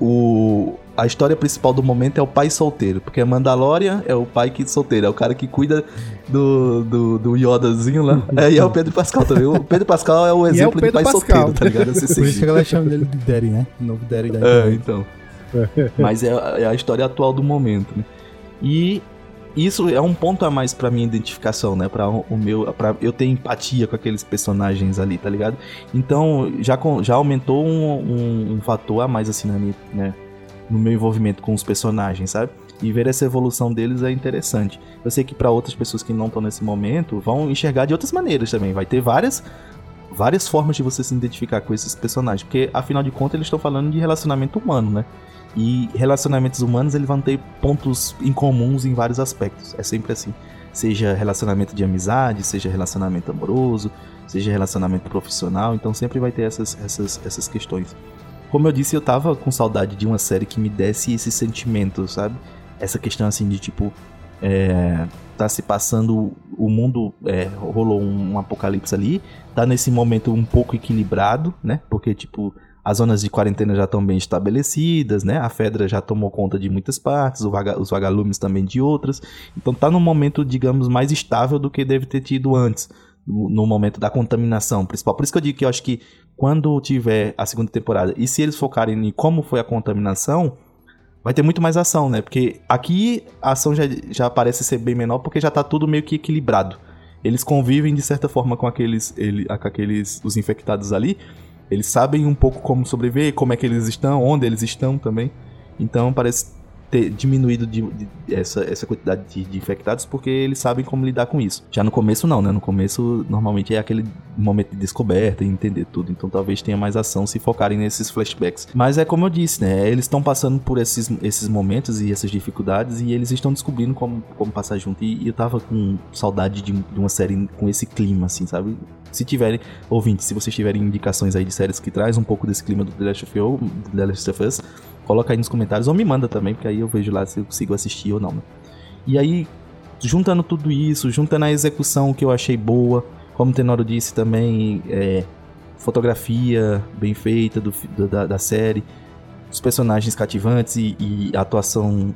o, a história principal do momento é o pai solteiro, porque a Mandalorian é o pai que solteiro, é o cara que cuida do, do, do Yodazinho lá. É, e é o Pedro Pascal também. O Pedro Pascal é o E é o exemplo de pai Pascal. solteiro, tá ligado? Por isso que a seguir. galera chama dele de Daddy, né? O novo Daddy da É, então. Mas é, a- é a história atual do momento, né? E isso é um ponto a mais pra minha identificação, né? Pra o meu, para eu ter empatia com aqueles personagens ali, tá ligado? Então já, já aumentou um, um- um fator a mais assim na minha, né? No meu envolvimento com os personagens, sabe? E ver essa evolução deles é interessante. Eu sei que pra outras pessoas que não estão nesse momento vão enxergar de outras maneiras também. Vai ter várias várias formas de você se identificar com esses personagens, porque afinal de contas eles estão falando de relacionamento humano, né? E relacionamentos humanos eles vão ter pontos incomuns em vários aspectos. É sempre assim. Seja relacionamento de amizade, seja relacionamento amoroso, seja relacionamento profissional, então sempre vai ter essas, essas, essas questões. Como eu disse, eu tava com saudade de uma série que me desse esse sentimento, sabe? Essa questão assim de tipo. É, tá se passando. O mundo. é, rolou um, um apocalipse ali. Tá nesse momento um pouco equilibrado, né? Porque, tipo, as zonas de quarentena já estão bem estabelecidas, né? A Fedra já tomou conta de muitas partes, vaga- os vagalumes também de outras. Então tá num momento, digamos, mais estável do que deve ter tido antes. No no momento da contaminação principal. Por isso que eu digo que eu acho que quando tiver a segunda temporada, e se eles focarem em como foi a contaminação, vai ter muito mais ação, né? Porque aqui a ação já, já parece ser bem menor, porque já tá tudo meio que equilibrado. Eles convivem de certa forma com aqueles, ele, com aqueles os infectados ali. Eles sabem um pouco como sobreviver, como é que eles estão, onde eles estão também. Então parece ter diminuído de, de- essa, essa quantidade de, de infectados porque eles sabem como lidar com isso. Já no começo não, né? No começo normalmente é aquele momento de descoberta e entender tudo. Então talvez tenha mais ação se focarem nesses flashbacks. Mas é como eu disse, né? Eles estão passando por esses, esses momentos e essas dificuldades e eles estão descobrindo como, como passar junto. E, e eu tava com saudade de, de uma série com esse clima, assim, sabe? Se tiverem, ouvintes, se vocês tiverem indicações aí de séries que traz um pouco desse clima do The Last of Us, The Last of Us coloca aí nos comentários ou me manda também, porque aí eu vejo lá se eu consigo assistir ou não. né? E aí, juntando tudo isso, juntando a execução que eu achei boa, como o Tenoro disse também, é, fotografia bem feita do, da, da série, os personagens cativantes e, e a atuação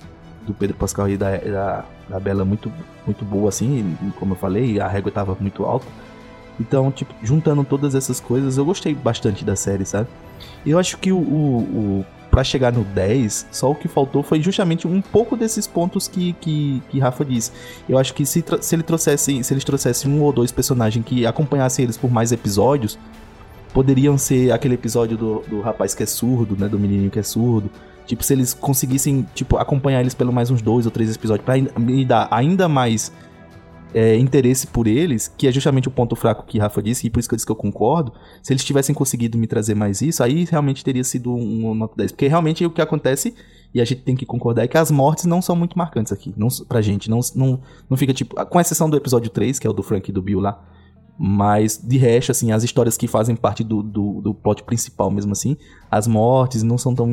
do Pedro Pascal e da, da, da Bela muito, muito boa, assim, como eu falei, a régua estava muito alta. Então, tipo, juntando todas essas coisas, eu gostei bastante da série, sabe? Eu acho que o, o, o pra chegar no 10, só o que faltou foi justamente um pouco desses pontos que, que, que Rafa disse. Eu acho que se, se ele trouxesse, se eles trouxessem um ou dois personagens que acompanhassem eles por mais episódios, poderiam ser aquele episódio do, do rapaz que é surdo, né? Do menininho que é surdo. Tipo, se eles conseguissem, tipo, acompanhar eles pelo mais uns dois ou três episódios pra me dar ainda mais é, interesse por eles, que é justamente o ponto fraco que Rafa disse, e por isso que eu disse que eu concordo, se eles tivessem conseguido me trazer mais isso, aí realmente teria sido um, nota 10. Porque realmente o que acontece, e a gente tem que concordar, é que as mortes não são muito marcantes aqui, não, pra gente. Não, não, não fica tipo. Com exceção do episódio 3, que é o do Frank e do Bill lá. Mas, de resto, assim, as histórias que fazem parte do, do, do plot principal mesmo assim, as mortes não são tão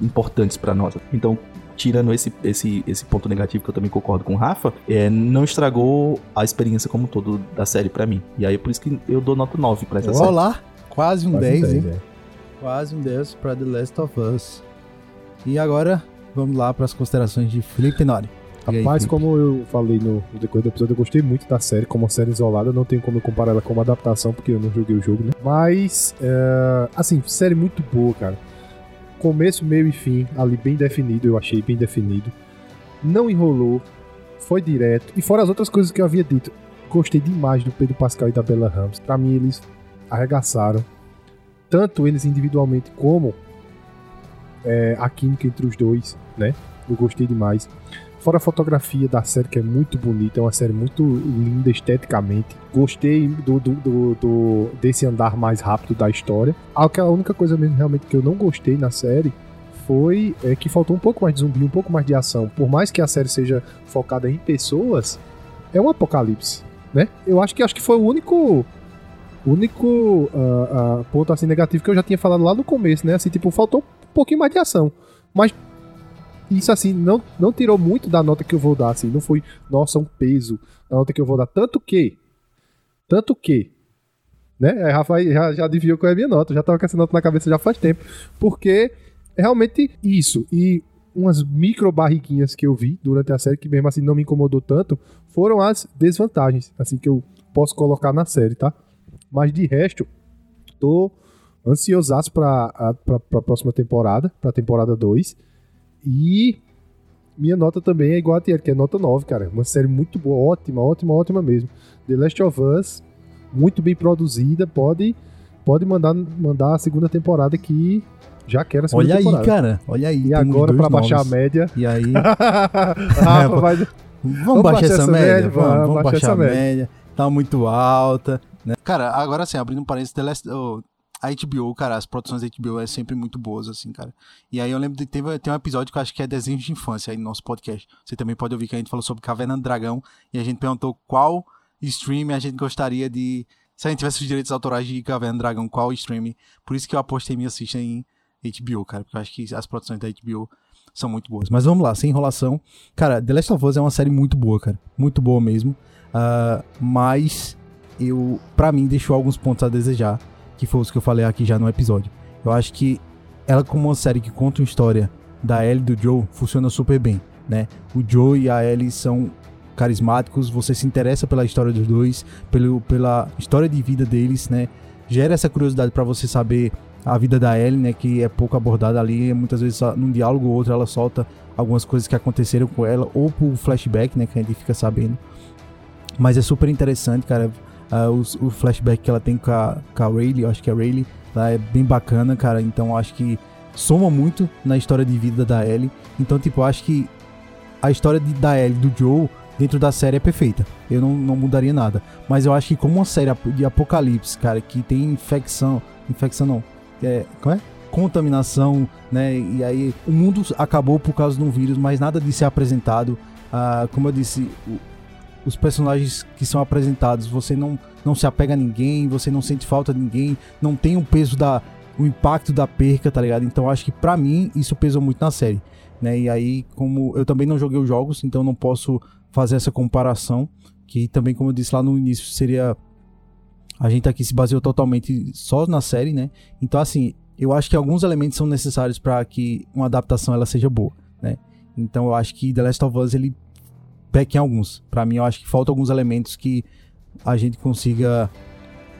importantes para nós. Então, tirando esse, esse, esse ponto negativo que eu também concordo com o Rafa, é, não estragou a experiência como todo da série para mim. E aí, é por isso que eu dou nota 9 pra essa Olá, série. Olá, quase um Quase 10, 10, hein? é. Quase um 10 pra The Last of Us. E agora, vamos lá para as considerações de Felipe Tenori. E aí, Rapaz, como eu falei no, no decorrer do episódio, eu gostei muito da série como uma série isolada. Não tenho como eu comparar ela com uma adaptação, porque eu não joguei o jogo, né? Mas, é, assim, série muito boa, cara. Começo, meio e fim, ali bem definido, eu achei bem definido. Não enrolou, foi direto. E fora as outras coisas que eu havia dito, gostei demais do Pedro Pascal e da Bella Ramos. Pra mim, eles arregaçaram. Tanto eles individualmente como é, a química entre os dois, né? Eu gostei demais. Fora a fotografia da série, que é muito bonita, é uma série muito linda esteticamente. Gostei do, do, do- do- desse andar mais rápido da história. A, única coisa mesmo realmente que eu não gostei na série foi é, que faltou um pouco mais de zumbi, um pouco mais de ação. Por mais que a série seja focada em pessoas, é um apocalipse, né? Eu acho que acho que foi o único único ah, ah, ponto assim negativo que eu já tinha falado lá no começo, né? Assim, tipo, faltou um pouquinho mais de ação. Mas isso assim não, não tirou muito da nota que eu vou dar, assim, não foi, nossa, um peso da nota que eu vou dar, tanto que tanto que né? A Rafa já, já adivinhou qual é a minha nota, já tava com essa nota na cabeça já faz tempo, porque é realmente isso e umas micro barriguinhas que eu vi durante a série que mesmo assim não me incomodou tanto, foram as desvantagens, assim que eu posso colocar na série, tá? Mas de resto, tô ansiosaço pra, a- pra, pra próxima temporada, pra temporada 2. E minha nota também é igual a Tier, que é nota 9, cara. Uma série muito boa, ótima, ótima, ótima mesmo. The Last of Us, muito bem produzida, pode, pode mandar, mandar a segunda temporada que já quero a segunda Olha aí, temporada. cara. Olha aí. E agora, pra baixar a média. E aí. Rafa vai. Vamos, baixar essa média? Vamos, vamos baixar, essa a média. média. Tá muito alta. Né? Cara, agora assim, abrindo um parênteses, The Last- oh, a HBO, cara, as produções da HBO é sempre muito boas, assim, cara. E aí eu lembro de teve, tem um episódio que eu acho que é desenhos de infância aí no nosso podcast. Você também pode ouvir que a gente falou sobre Caverna do Dragão e a gente perguntou qual stream a gente gostaria de. Se a gente tivesse os direitos autorais de Caverna do Dragão, qual stream. Por isso que eu apostei minha assista em HBO, cara, porque eu acho que as produções da HBO são muito boas. Mas vamos lá, sem enrolação. Cara, The Last of Us é uma série muito boa, cara. Muito boa mesmo. Ah, mas eu, para mim, deixou alguns pontos a desejar, que foi os que eu falei aqui já no episódio. Eu acho que ela, como uma série que conta uma história da Ellie e do Joe, funciona super bem, né? O Joe e a Ellie são carismáticos, você se interessa pela história dos dois, pelo, pela história de vida deles, né? Gera essa curiosidade pra você saber a vida da Ellie, né? Que é pouco abordada ali, muitas vezes num diálogo ou outro ela solta algumas coisas que aconteceram com ela, ou por flashback, né? Que a gente fica sabendo. Mas é super interessante, cara. Os- o, flashback que ela tem com a, com a Rayleigh, eu acho que a Rayleigh, lá é bem bacana, cara. Então acho que soma muito na história de vida da Ellie. Então, tipo, acho que a história de, da Ellie do Joe dentro da série é perfeita. Eu não, não mudaria nada. Mas eu acho que como uma série de apocalipse, cara, que tem infecção. Infecção não. É, como é? Contaminação, né? E aí o mundo acabou por causa de um vírus, mas nada disso é apresentado. Ah, como eu disse, os personagens que são apresentados, você não, não se apega a ninguém, você não sente falta de ninguém, não tem o peso da. o impacto da perca, tá ligado? Então acho que pra mim isso pesou muito na série. Né? E aí, como eu também não joguei os jogos, então não posso fazer essa comparação. Que também, como eu disse lá no início, seria. A gente aqui se baseou totalmente só na série, né? Então, assim, eu acho que alguns elementos são necessários para que uma adaptação ela seja boa, né? Então, eu acho que The Last of Us ele peca em alguns. Para mim, eu acho que faltam alguns elementos que a gente consiga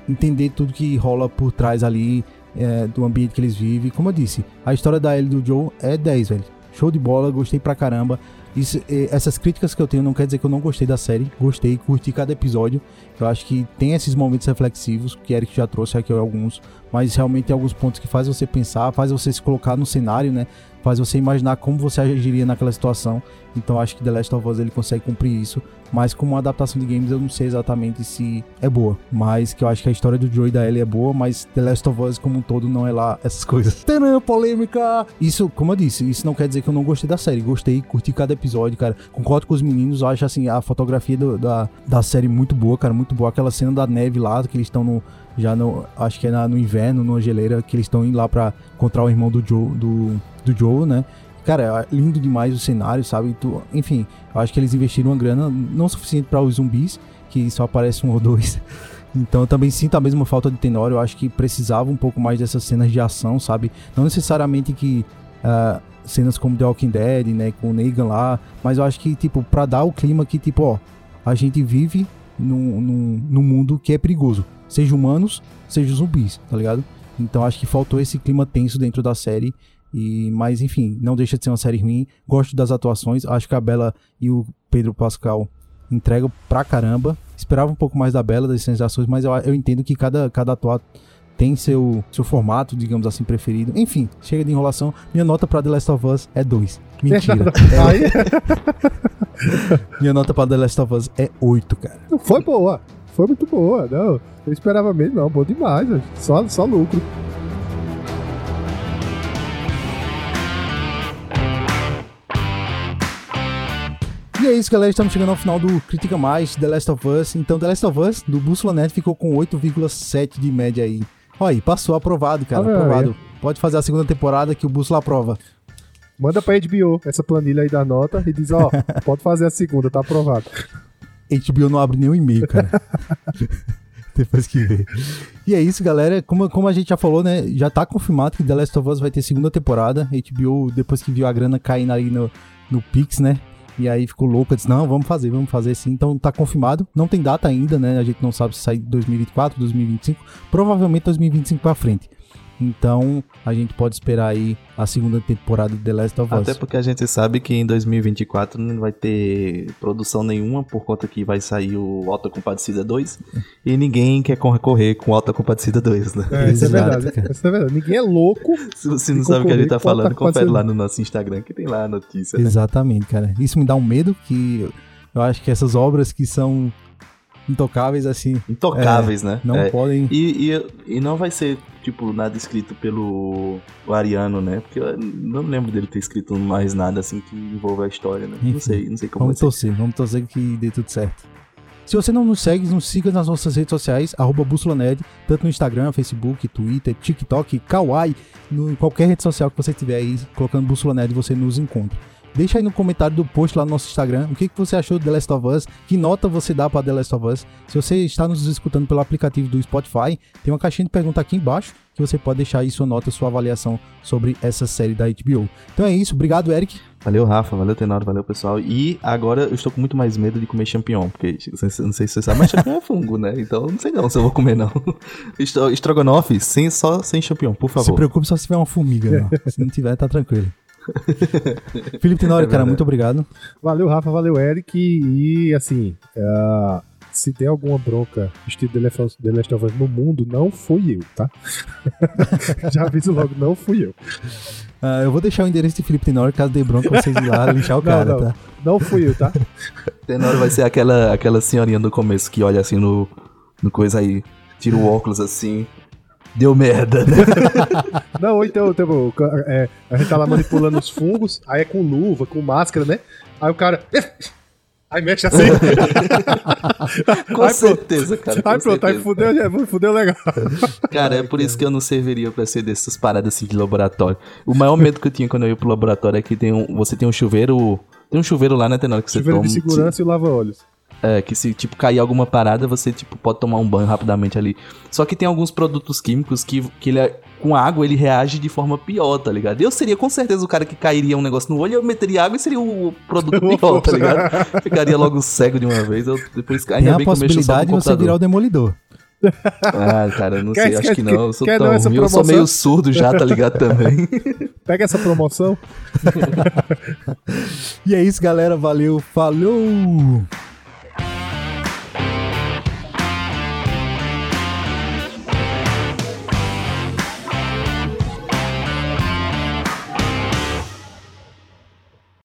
entender tudo que rola por trás ali é, do ambiente que eles vivem. Como eu disse, a história da Ellie do Joe é 10, velho. Show de bola, gostei pra caramba. Isso, eh, essas críticas que eu tenho não quer dizer que eu não gostei da série. Gostei, curti cada episódio. Eu acho que tem esses momentos reflexivos, que Eric já trouxe aqui alguns. Mas realmente tem alguns pontos que faz você pensar, faz você se colocar no cenário, né? Faz você imaginar como você agiria naquela situação. Então acho que The Last of Us ele consegue cumprir isso. Mas como uma adaptação de games eu não sei exatamente se é boa. Mas que eu acho que a história do Joe e da Ellie é boa, mas The Last of Us como um todo não é lá essas coisas. Tadã, polêmica! Isso, como eu disse, isso não quer dizer que eu não gostei da série. Gostei, curti cada episódio, cara. Concordo com os meninos, acho assim, a fotografia do- da, da série muito boa, cara, muito boa. Aquela cena da neve lá, que eles estão no. Já no. Acho que é na- no inverno, numa geleira, que eles estão indo lá pra encontrar o irmão do Joe, do, do Joe, né? Cara, é lindo demais o cenário, sabe? Tu- enfim, acho que eles investiram uma grana não suficiente para os zumbis, que só aparece um ou dois. Então eu também sinto a mesma falta de Tenório. Eu acho que precisava um pouco mais dessas cenas de ação, sabe? Não necessariamente que ah, cenas como The Walking Dead, né? Com o Negan lá. Mas eu acho que, tipo, pra dar o clima que, tipo, ó, a gente vive num, num, num mundo que é perigoso. Seja humanos, seja zumbis, tá ligado? Então acho que faltou esse clima tenso dentro da série. E, mas enfim, não deixa de ser uma série ruim. Gosto das atuações. Acho que a Bela e o Pedro Pascal entregam pra caramba. Esperava um pouco mais da Bela, das cenas de ações, mas eu, eu entendo que cada, cada ator tem seu, seu formato, digamos assim, preferido. Enfim, chega de enrolação. Minha nota pra The Last of Us é 2. Mentira. Aí, Minha nota pra The Last of Us é 8, cara. foi boa. Foi muito boa. Não, eu esperava mesmo, não. Bom demais. Só, só lucro. E é isso, galera. Estamos chegando ao final do Critica Mais, The Last of Us. Então, The Last of Us, do Bússola Net, ficou com 8,7 de média aí. Olha aí, passou aprovado, cara. Ah, aprovado. Pode fazer a segunda temporada que o Bússola aprova. Manda pra HBO essa planilha aí da nota e diz, ó, pode fazer a segunda, tá aprovado. HBO não abre nenhum e-mail, cara. Depois que vê. E é isso, galera. Como, como a gente já falou, né? Já tá confirmado que The Last of Us vai ter segunda temporada. HBO, depois que viu a grana caindo aí no, no Pix, né? E aí ficou louco, disse, não, vamos fazer, vamos fazer sim. Então tá confirmado. Não tem data ainda, né? A gente não sabe se sai 2024, 2025. Provavelmente 2025 pra frente. Então a gente pode esperar aí a segunda temporada de The Last of Us. Até porque a gente sabe que em 2024 não vai ter produção nenhuma por conta que vai sair o Alta Compadecida 2 e ninguém quer concorrer com Alta Compadecida 2, né? É, isso é verdade. cara. Isso é verdade. Ninguém é louco. Se você não sabe o que a gente tá falando, confere lá no nosso Instagram que tem lá a notícia. né? Exatamente, cara. Isso me dá um medo que eu acho que essas obras que são intocáveis, assim, Intocáveis, né? não É. podem. E, e, e não vai ser, tipo, nada escrito pelo Ariano, né? Porque eu não lembro dele ter escrito mais nada assim que envolva a história, né? Enfim, não sei, não sei como Vamos torcer, vamos torcer que dê tudo certo. Se você não nos segue, nos siga nas nossas redes sociais, arroba Bússola Nerd, tanto no Instagram, Facebook, Twitter, TikTok, Kawaii, no, em qualquer rede social que você tiver aí, colocando Bússola Nerd, você nos encontra. Deixa aí no comentário do post lá no nosso Instagram o que, que você achou do The Last of Us, que nota você dá para The Last of Us. Se você está nos escutando pelo aplicativo do Spotify, tem uma caixinha de pergunta aqui embaixo que você pode deixar aí sua nota, sua avaliação sobre essa série da HBO. Então é isso, obrigado Eric. Valeu, Rafa, valeu, Tenório, valeu, pessoal. E agora eu estou com muito mais medo de comer champignon, porque não sei, se você sabe, mas champignon é fungo, né? Então não sei não se eu vou comer, não. Estro- Estrogonofe, sem, só sem champignon, por Se favor. preocupe só se tiver uma formiga, não. Se não tiver, tá tranquilo. Felipe Tenório, cara, muito obrigado. Valeu, Rafa, valeu, Eric. E assim, ah, se tem alguma bronca estilo The Last of- Us no mundo, não fui eu, tá? Já aviso logo, não fui eu. Ah, eu vou deixar o endereço de Felipe Tenório, caso dê bronca, vocês ir lá linchar o cara, não, não. tá? Não fui eu, tá? Tenório vai ser aquela, aquela senhorinha do começo que olha assim no, no coisa aí, tira o óculos assim. Deu merda, né? Não, ou então, tipo, é, a gente tá lá manipulando os fungos, aí é com luva, com máscara, né? Aí o cara. Aí mexe assim. Com Aí pronto. certeza, cara. com Aí pronto, aí certeza. fudeu, fudeu legal. Cara, é por isso que eu não serviria pra ser dessas paradas assim de laboratório. O maior medo que eu tinha quando eu ia pro laboratório é que tem um, você tem um chuveiro. Tem um chuveiro lá, né, Tenório? Que você Chuveiro toma. de segurança e lava-olhos. É, que se, tipo, cair alguma parada, você, tipo, pode tomar um banho rapidamente ali. Só que tem alguns produtos químicos que, que ele, é- com água, ele reage de forma pior, tá ligado? Eu seria, com certeza, o cara que cairia um negócio no olho, eu meteria água e seria o produto pior, tá ligado? Ficaria logo cego de uma vez. Eu, depois, Tem ainda a bem que eu mexo só possibilidade de no você virar o demolidor. Ah, cara, eu não Quer- sei, acho quer- que não. Eu sou tão ruim. Eu sou meio surdo já, tá ligado também. Pega essa promoção. E é isso, galera. Valeu, falou!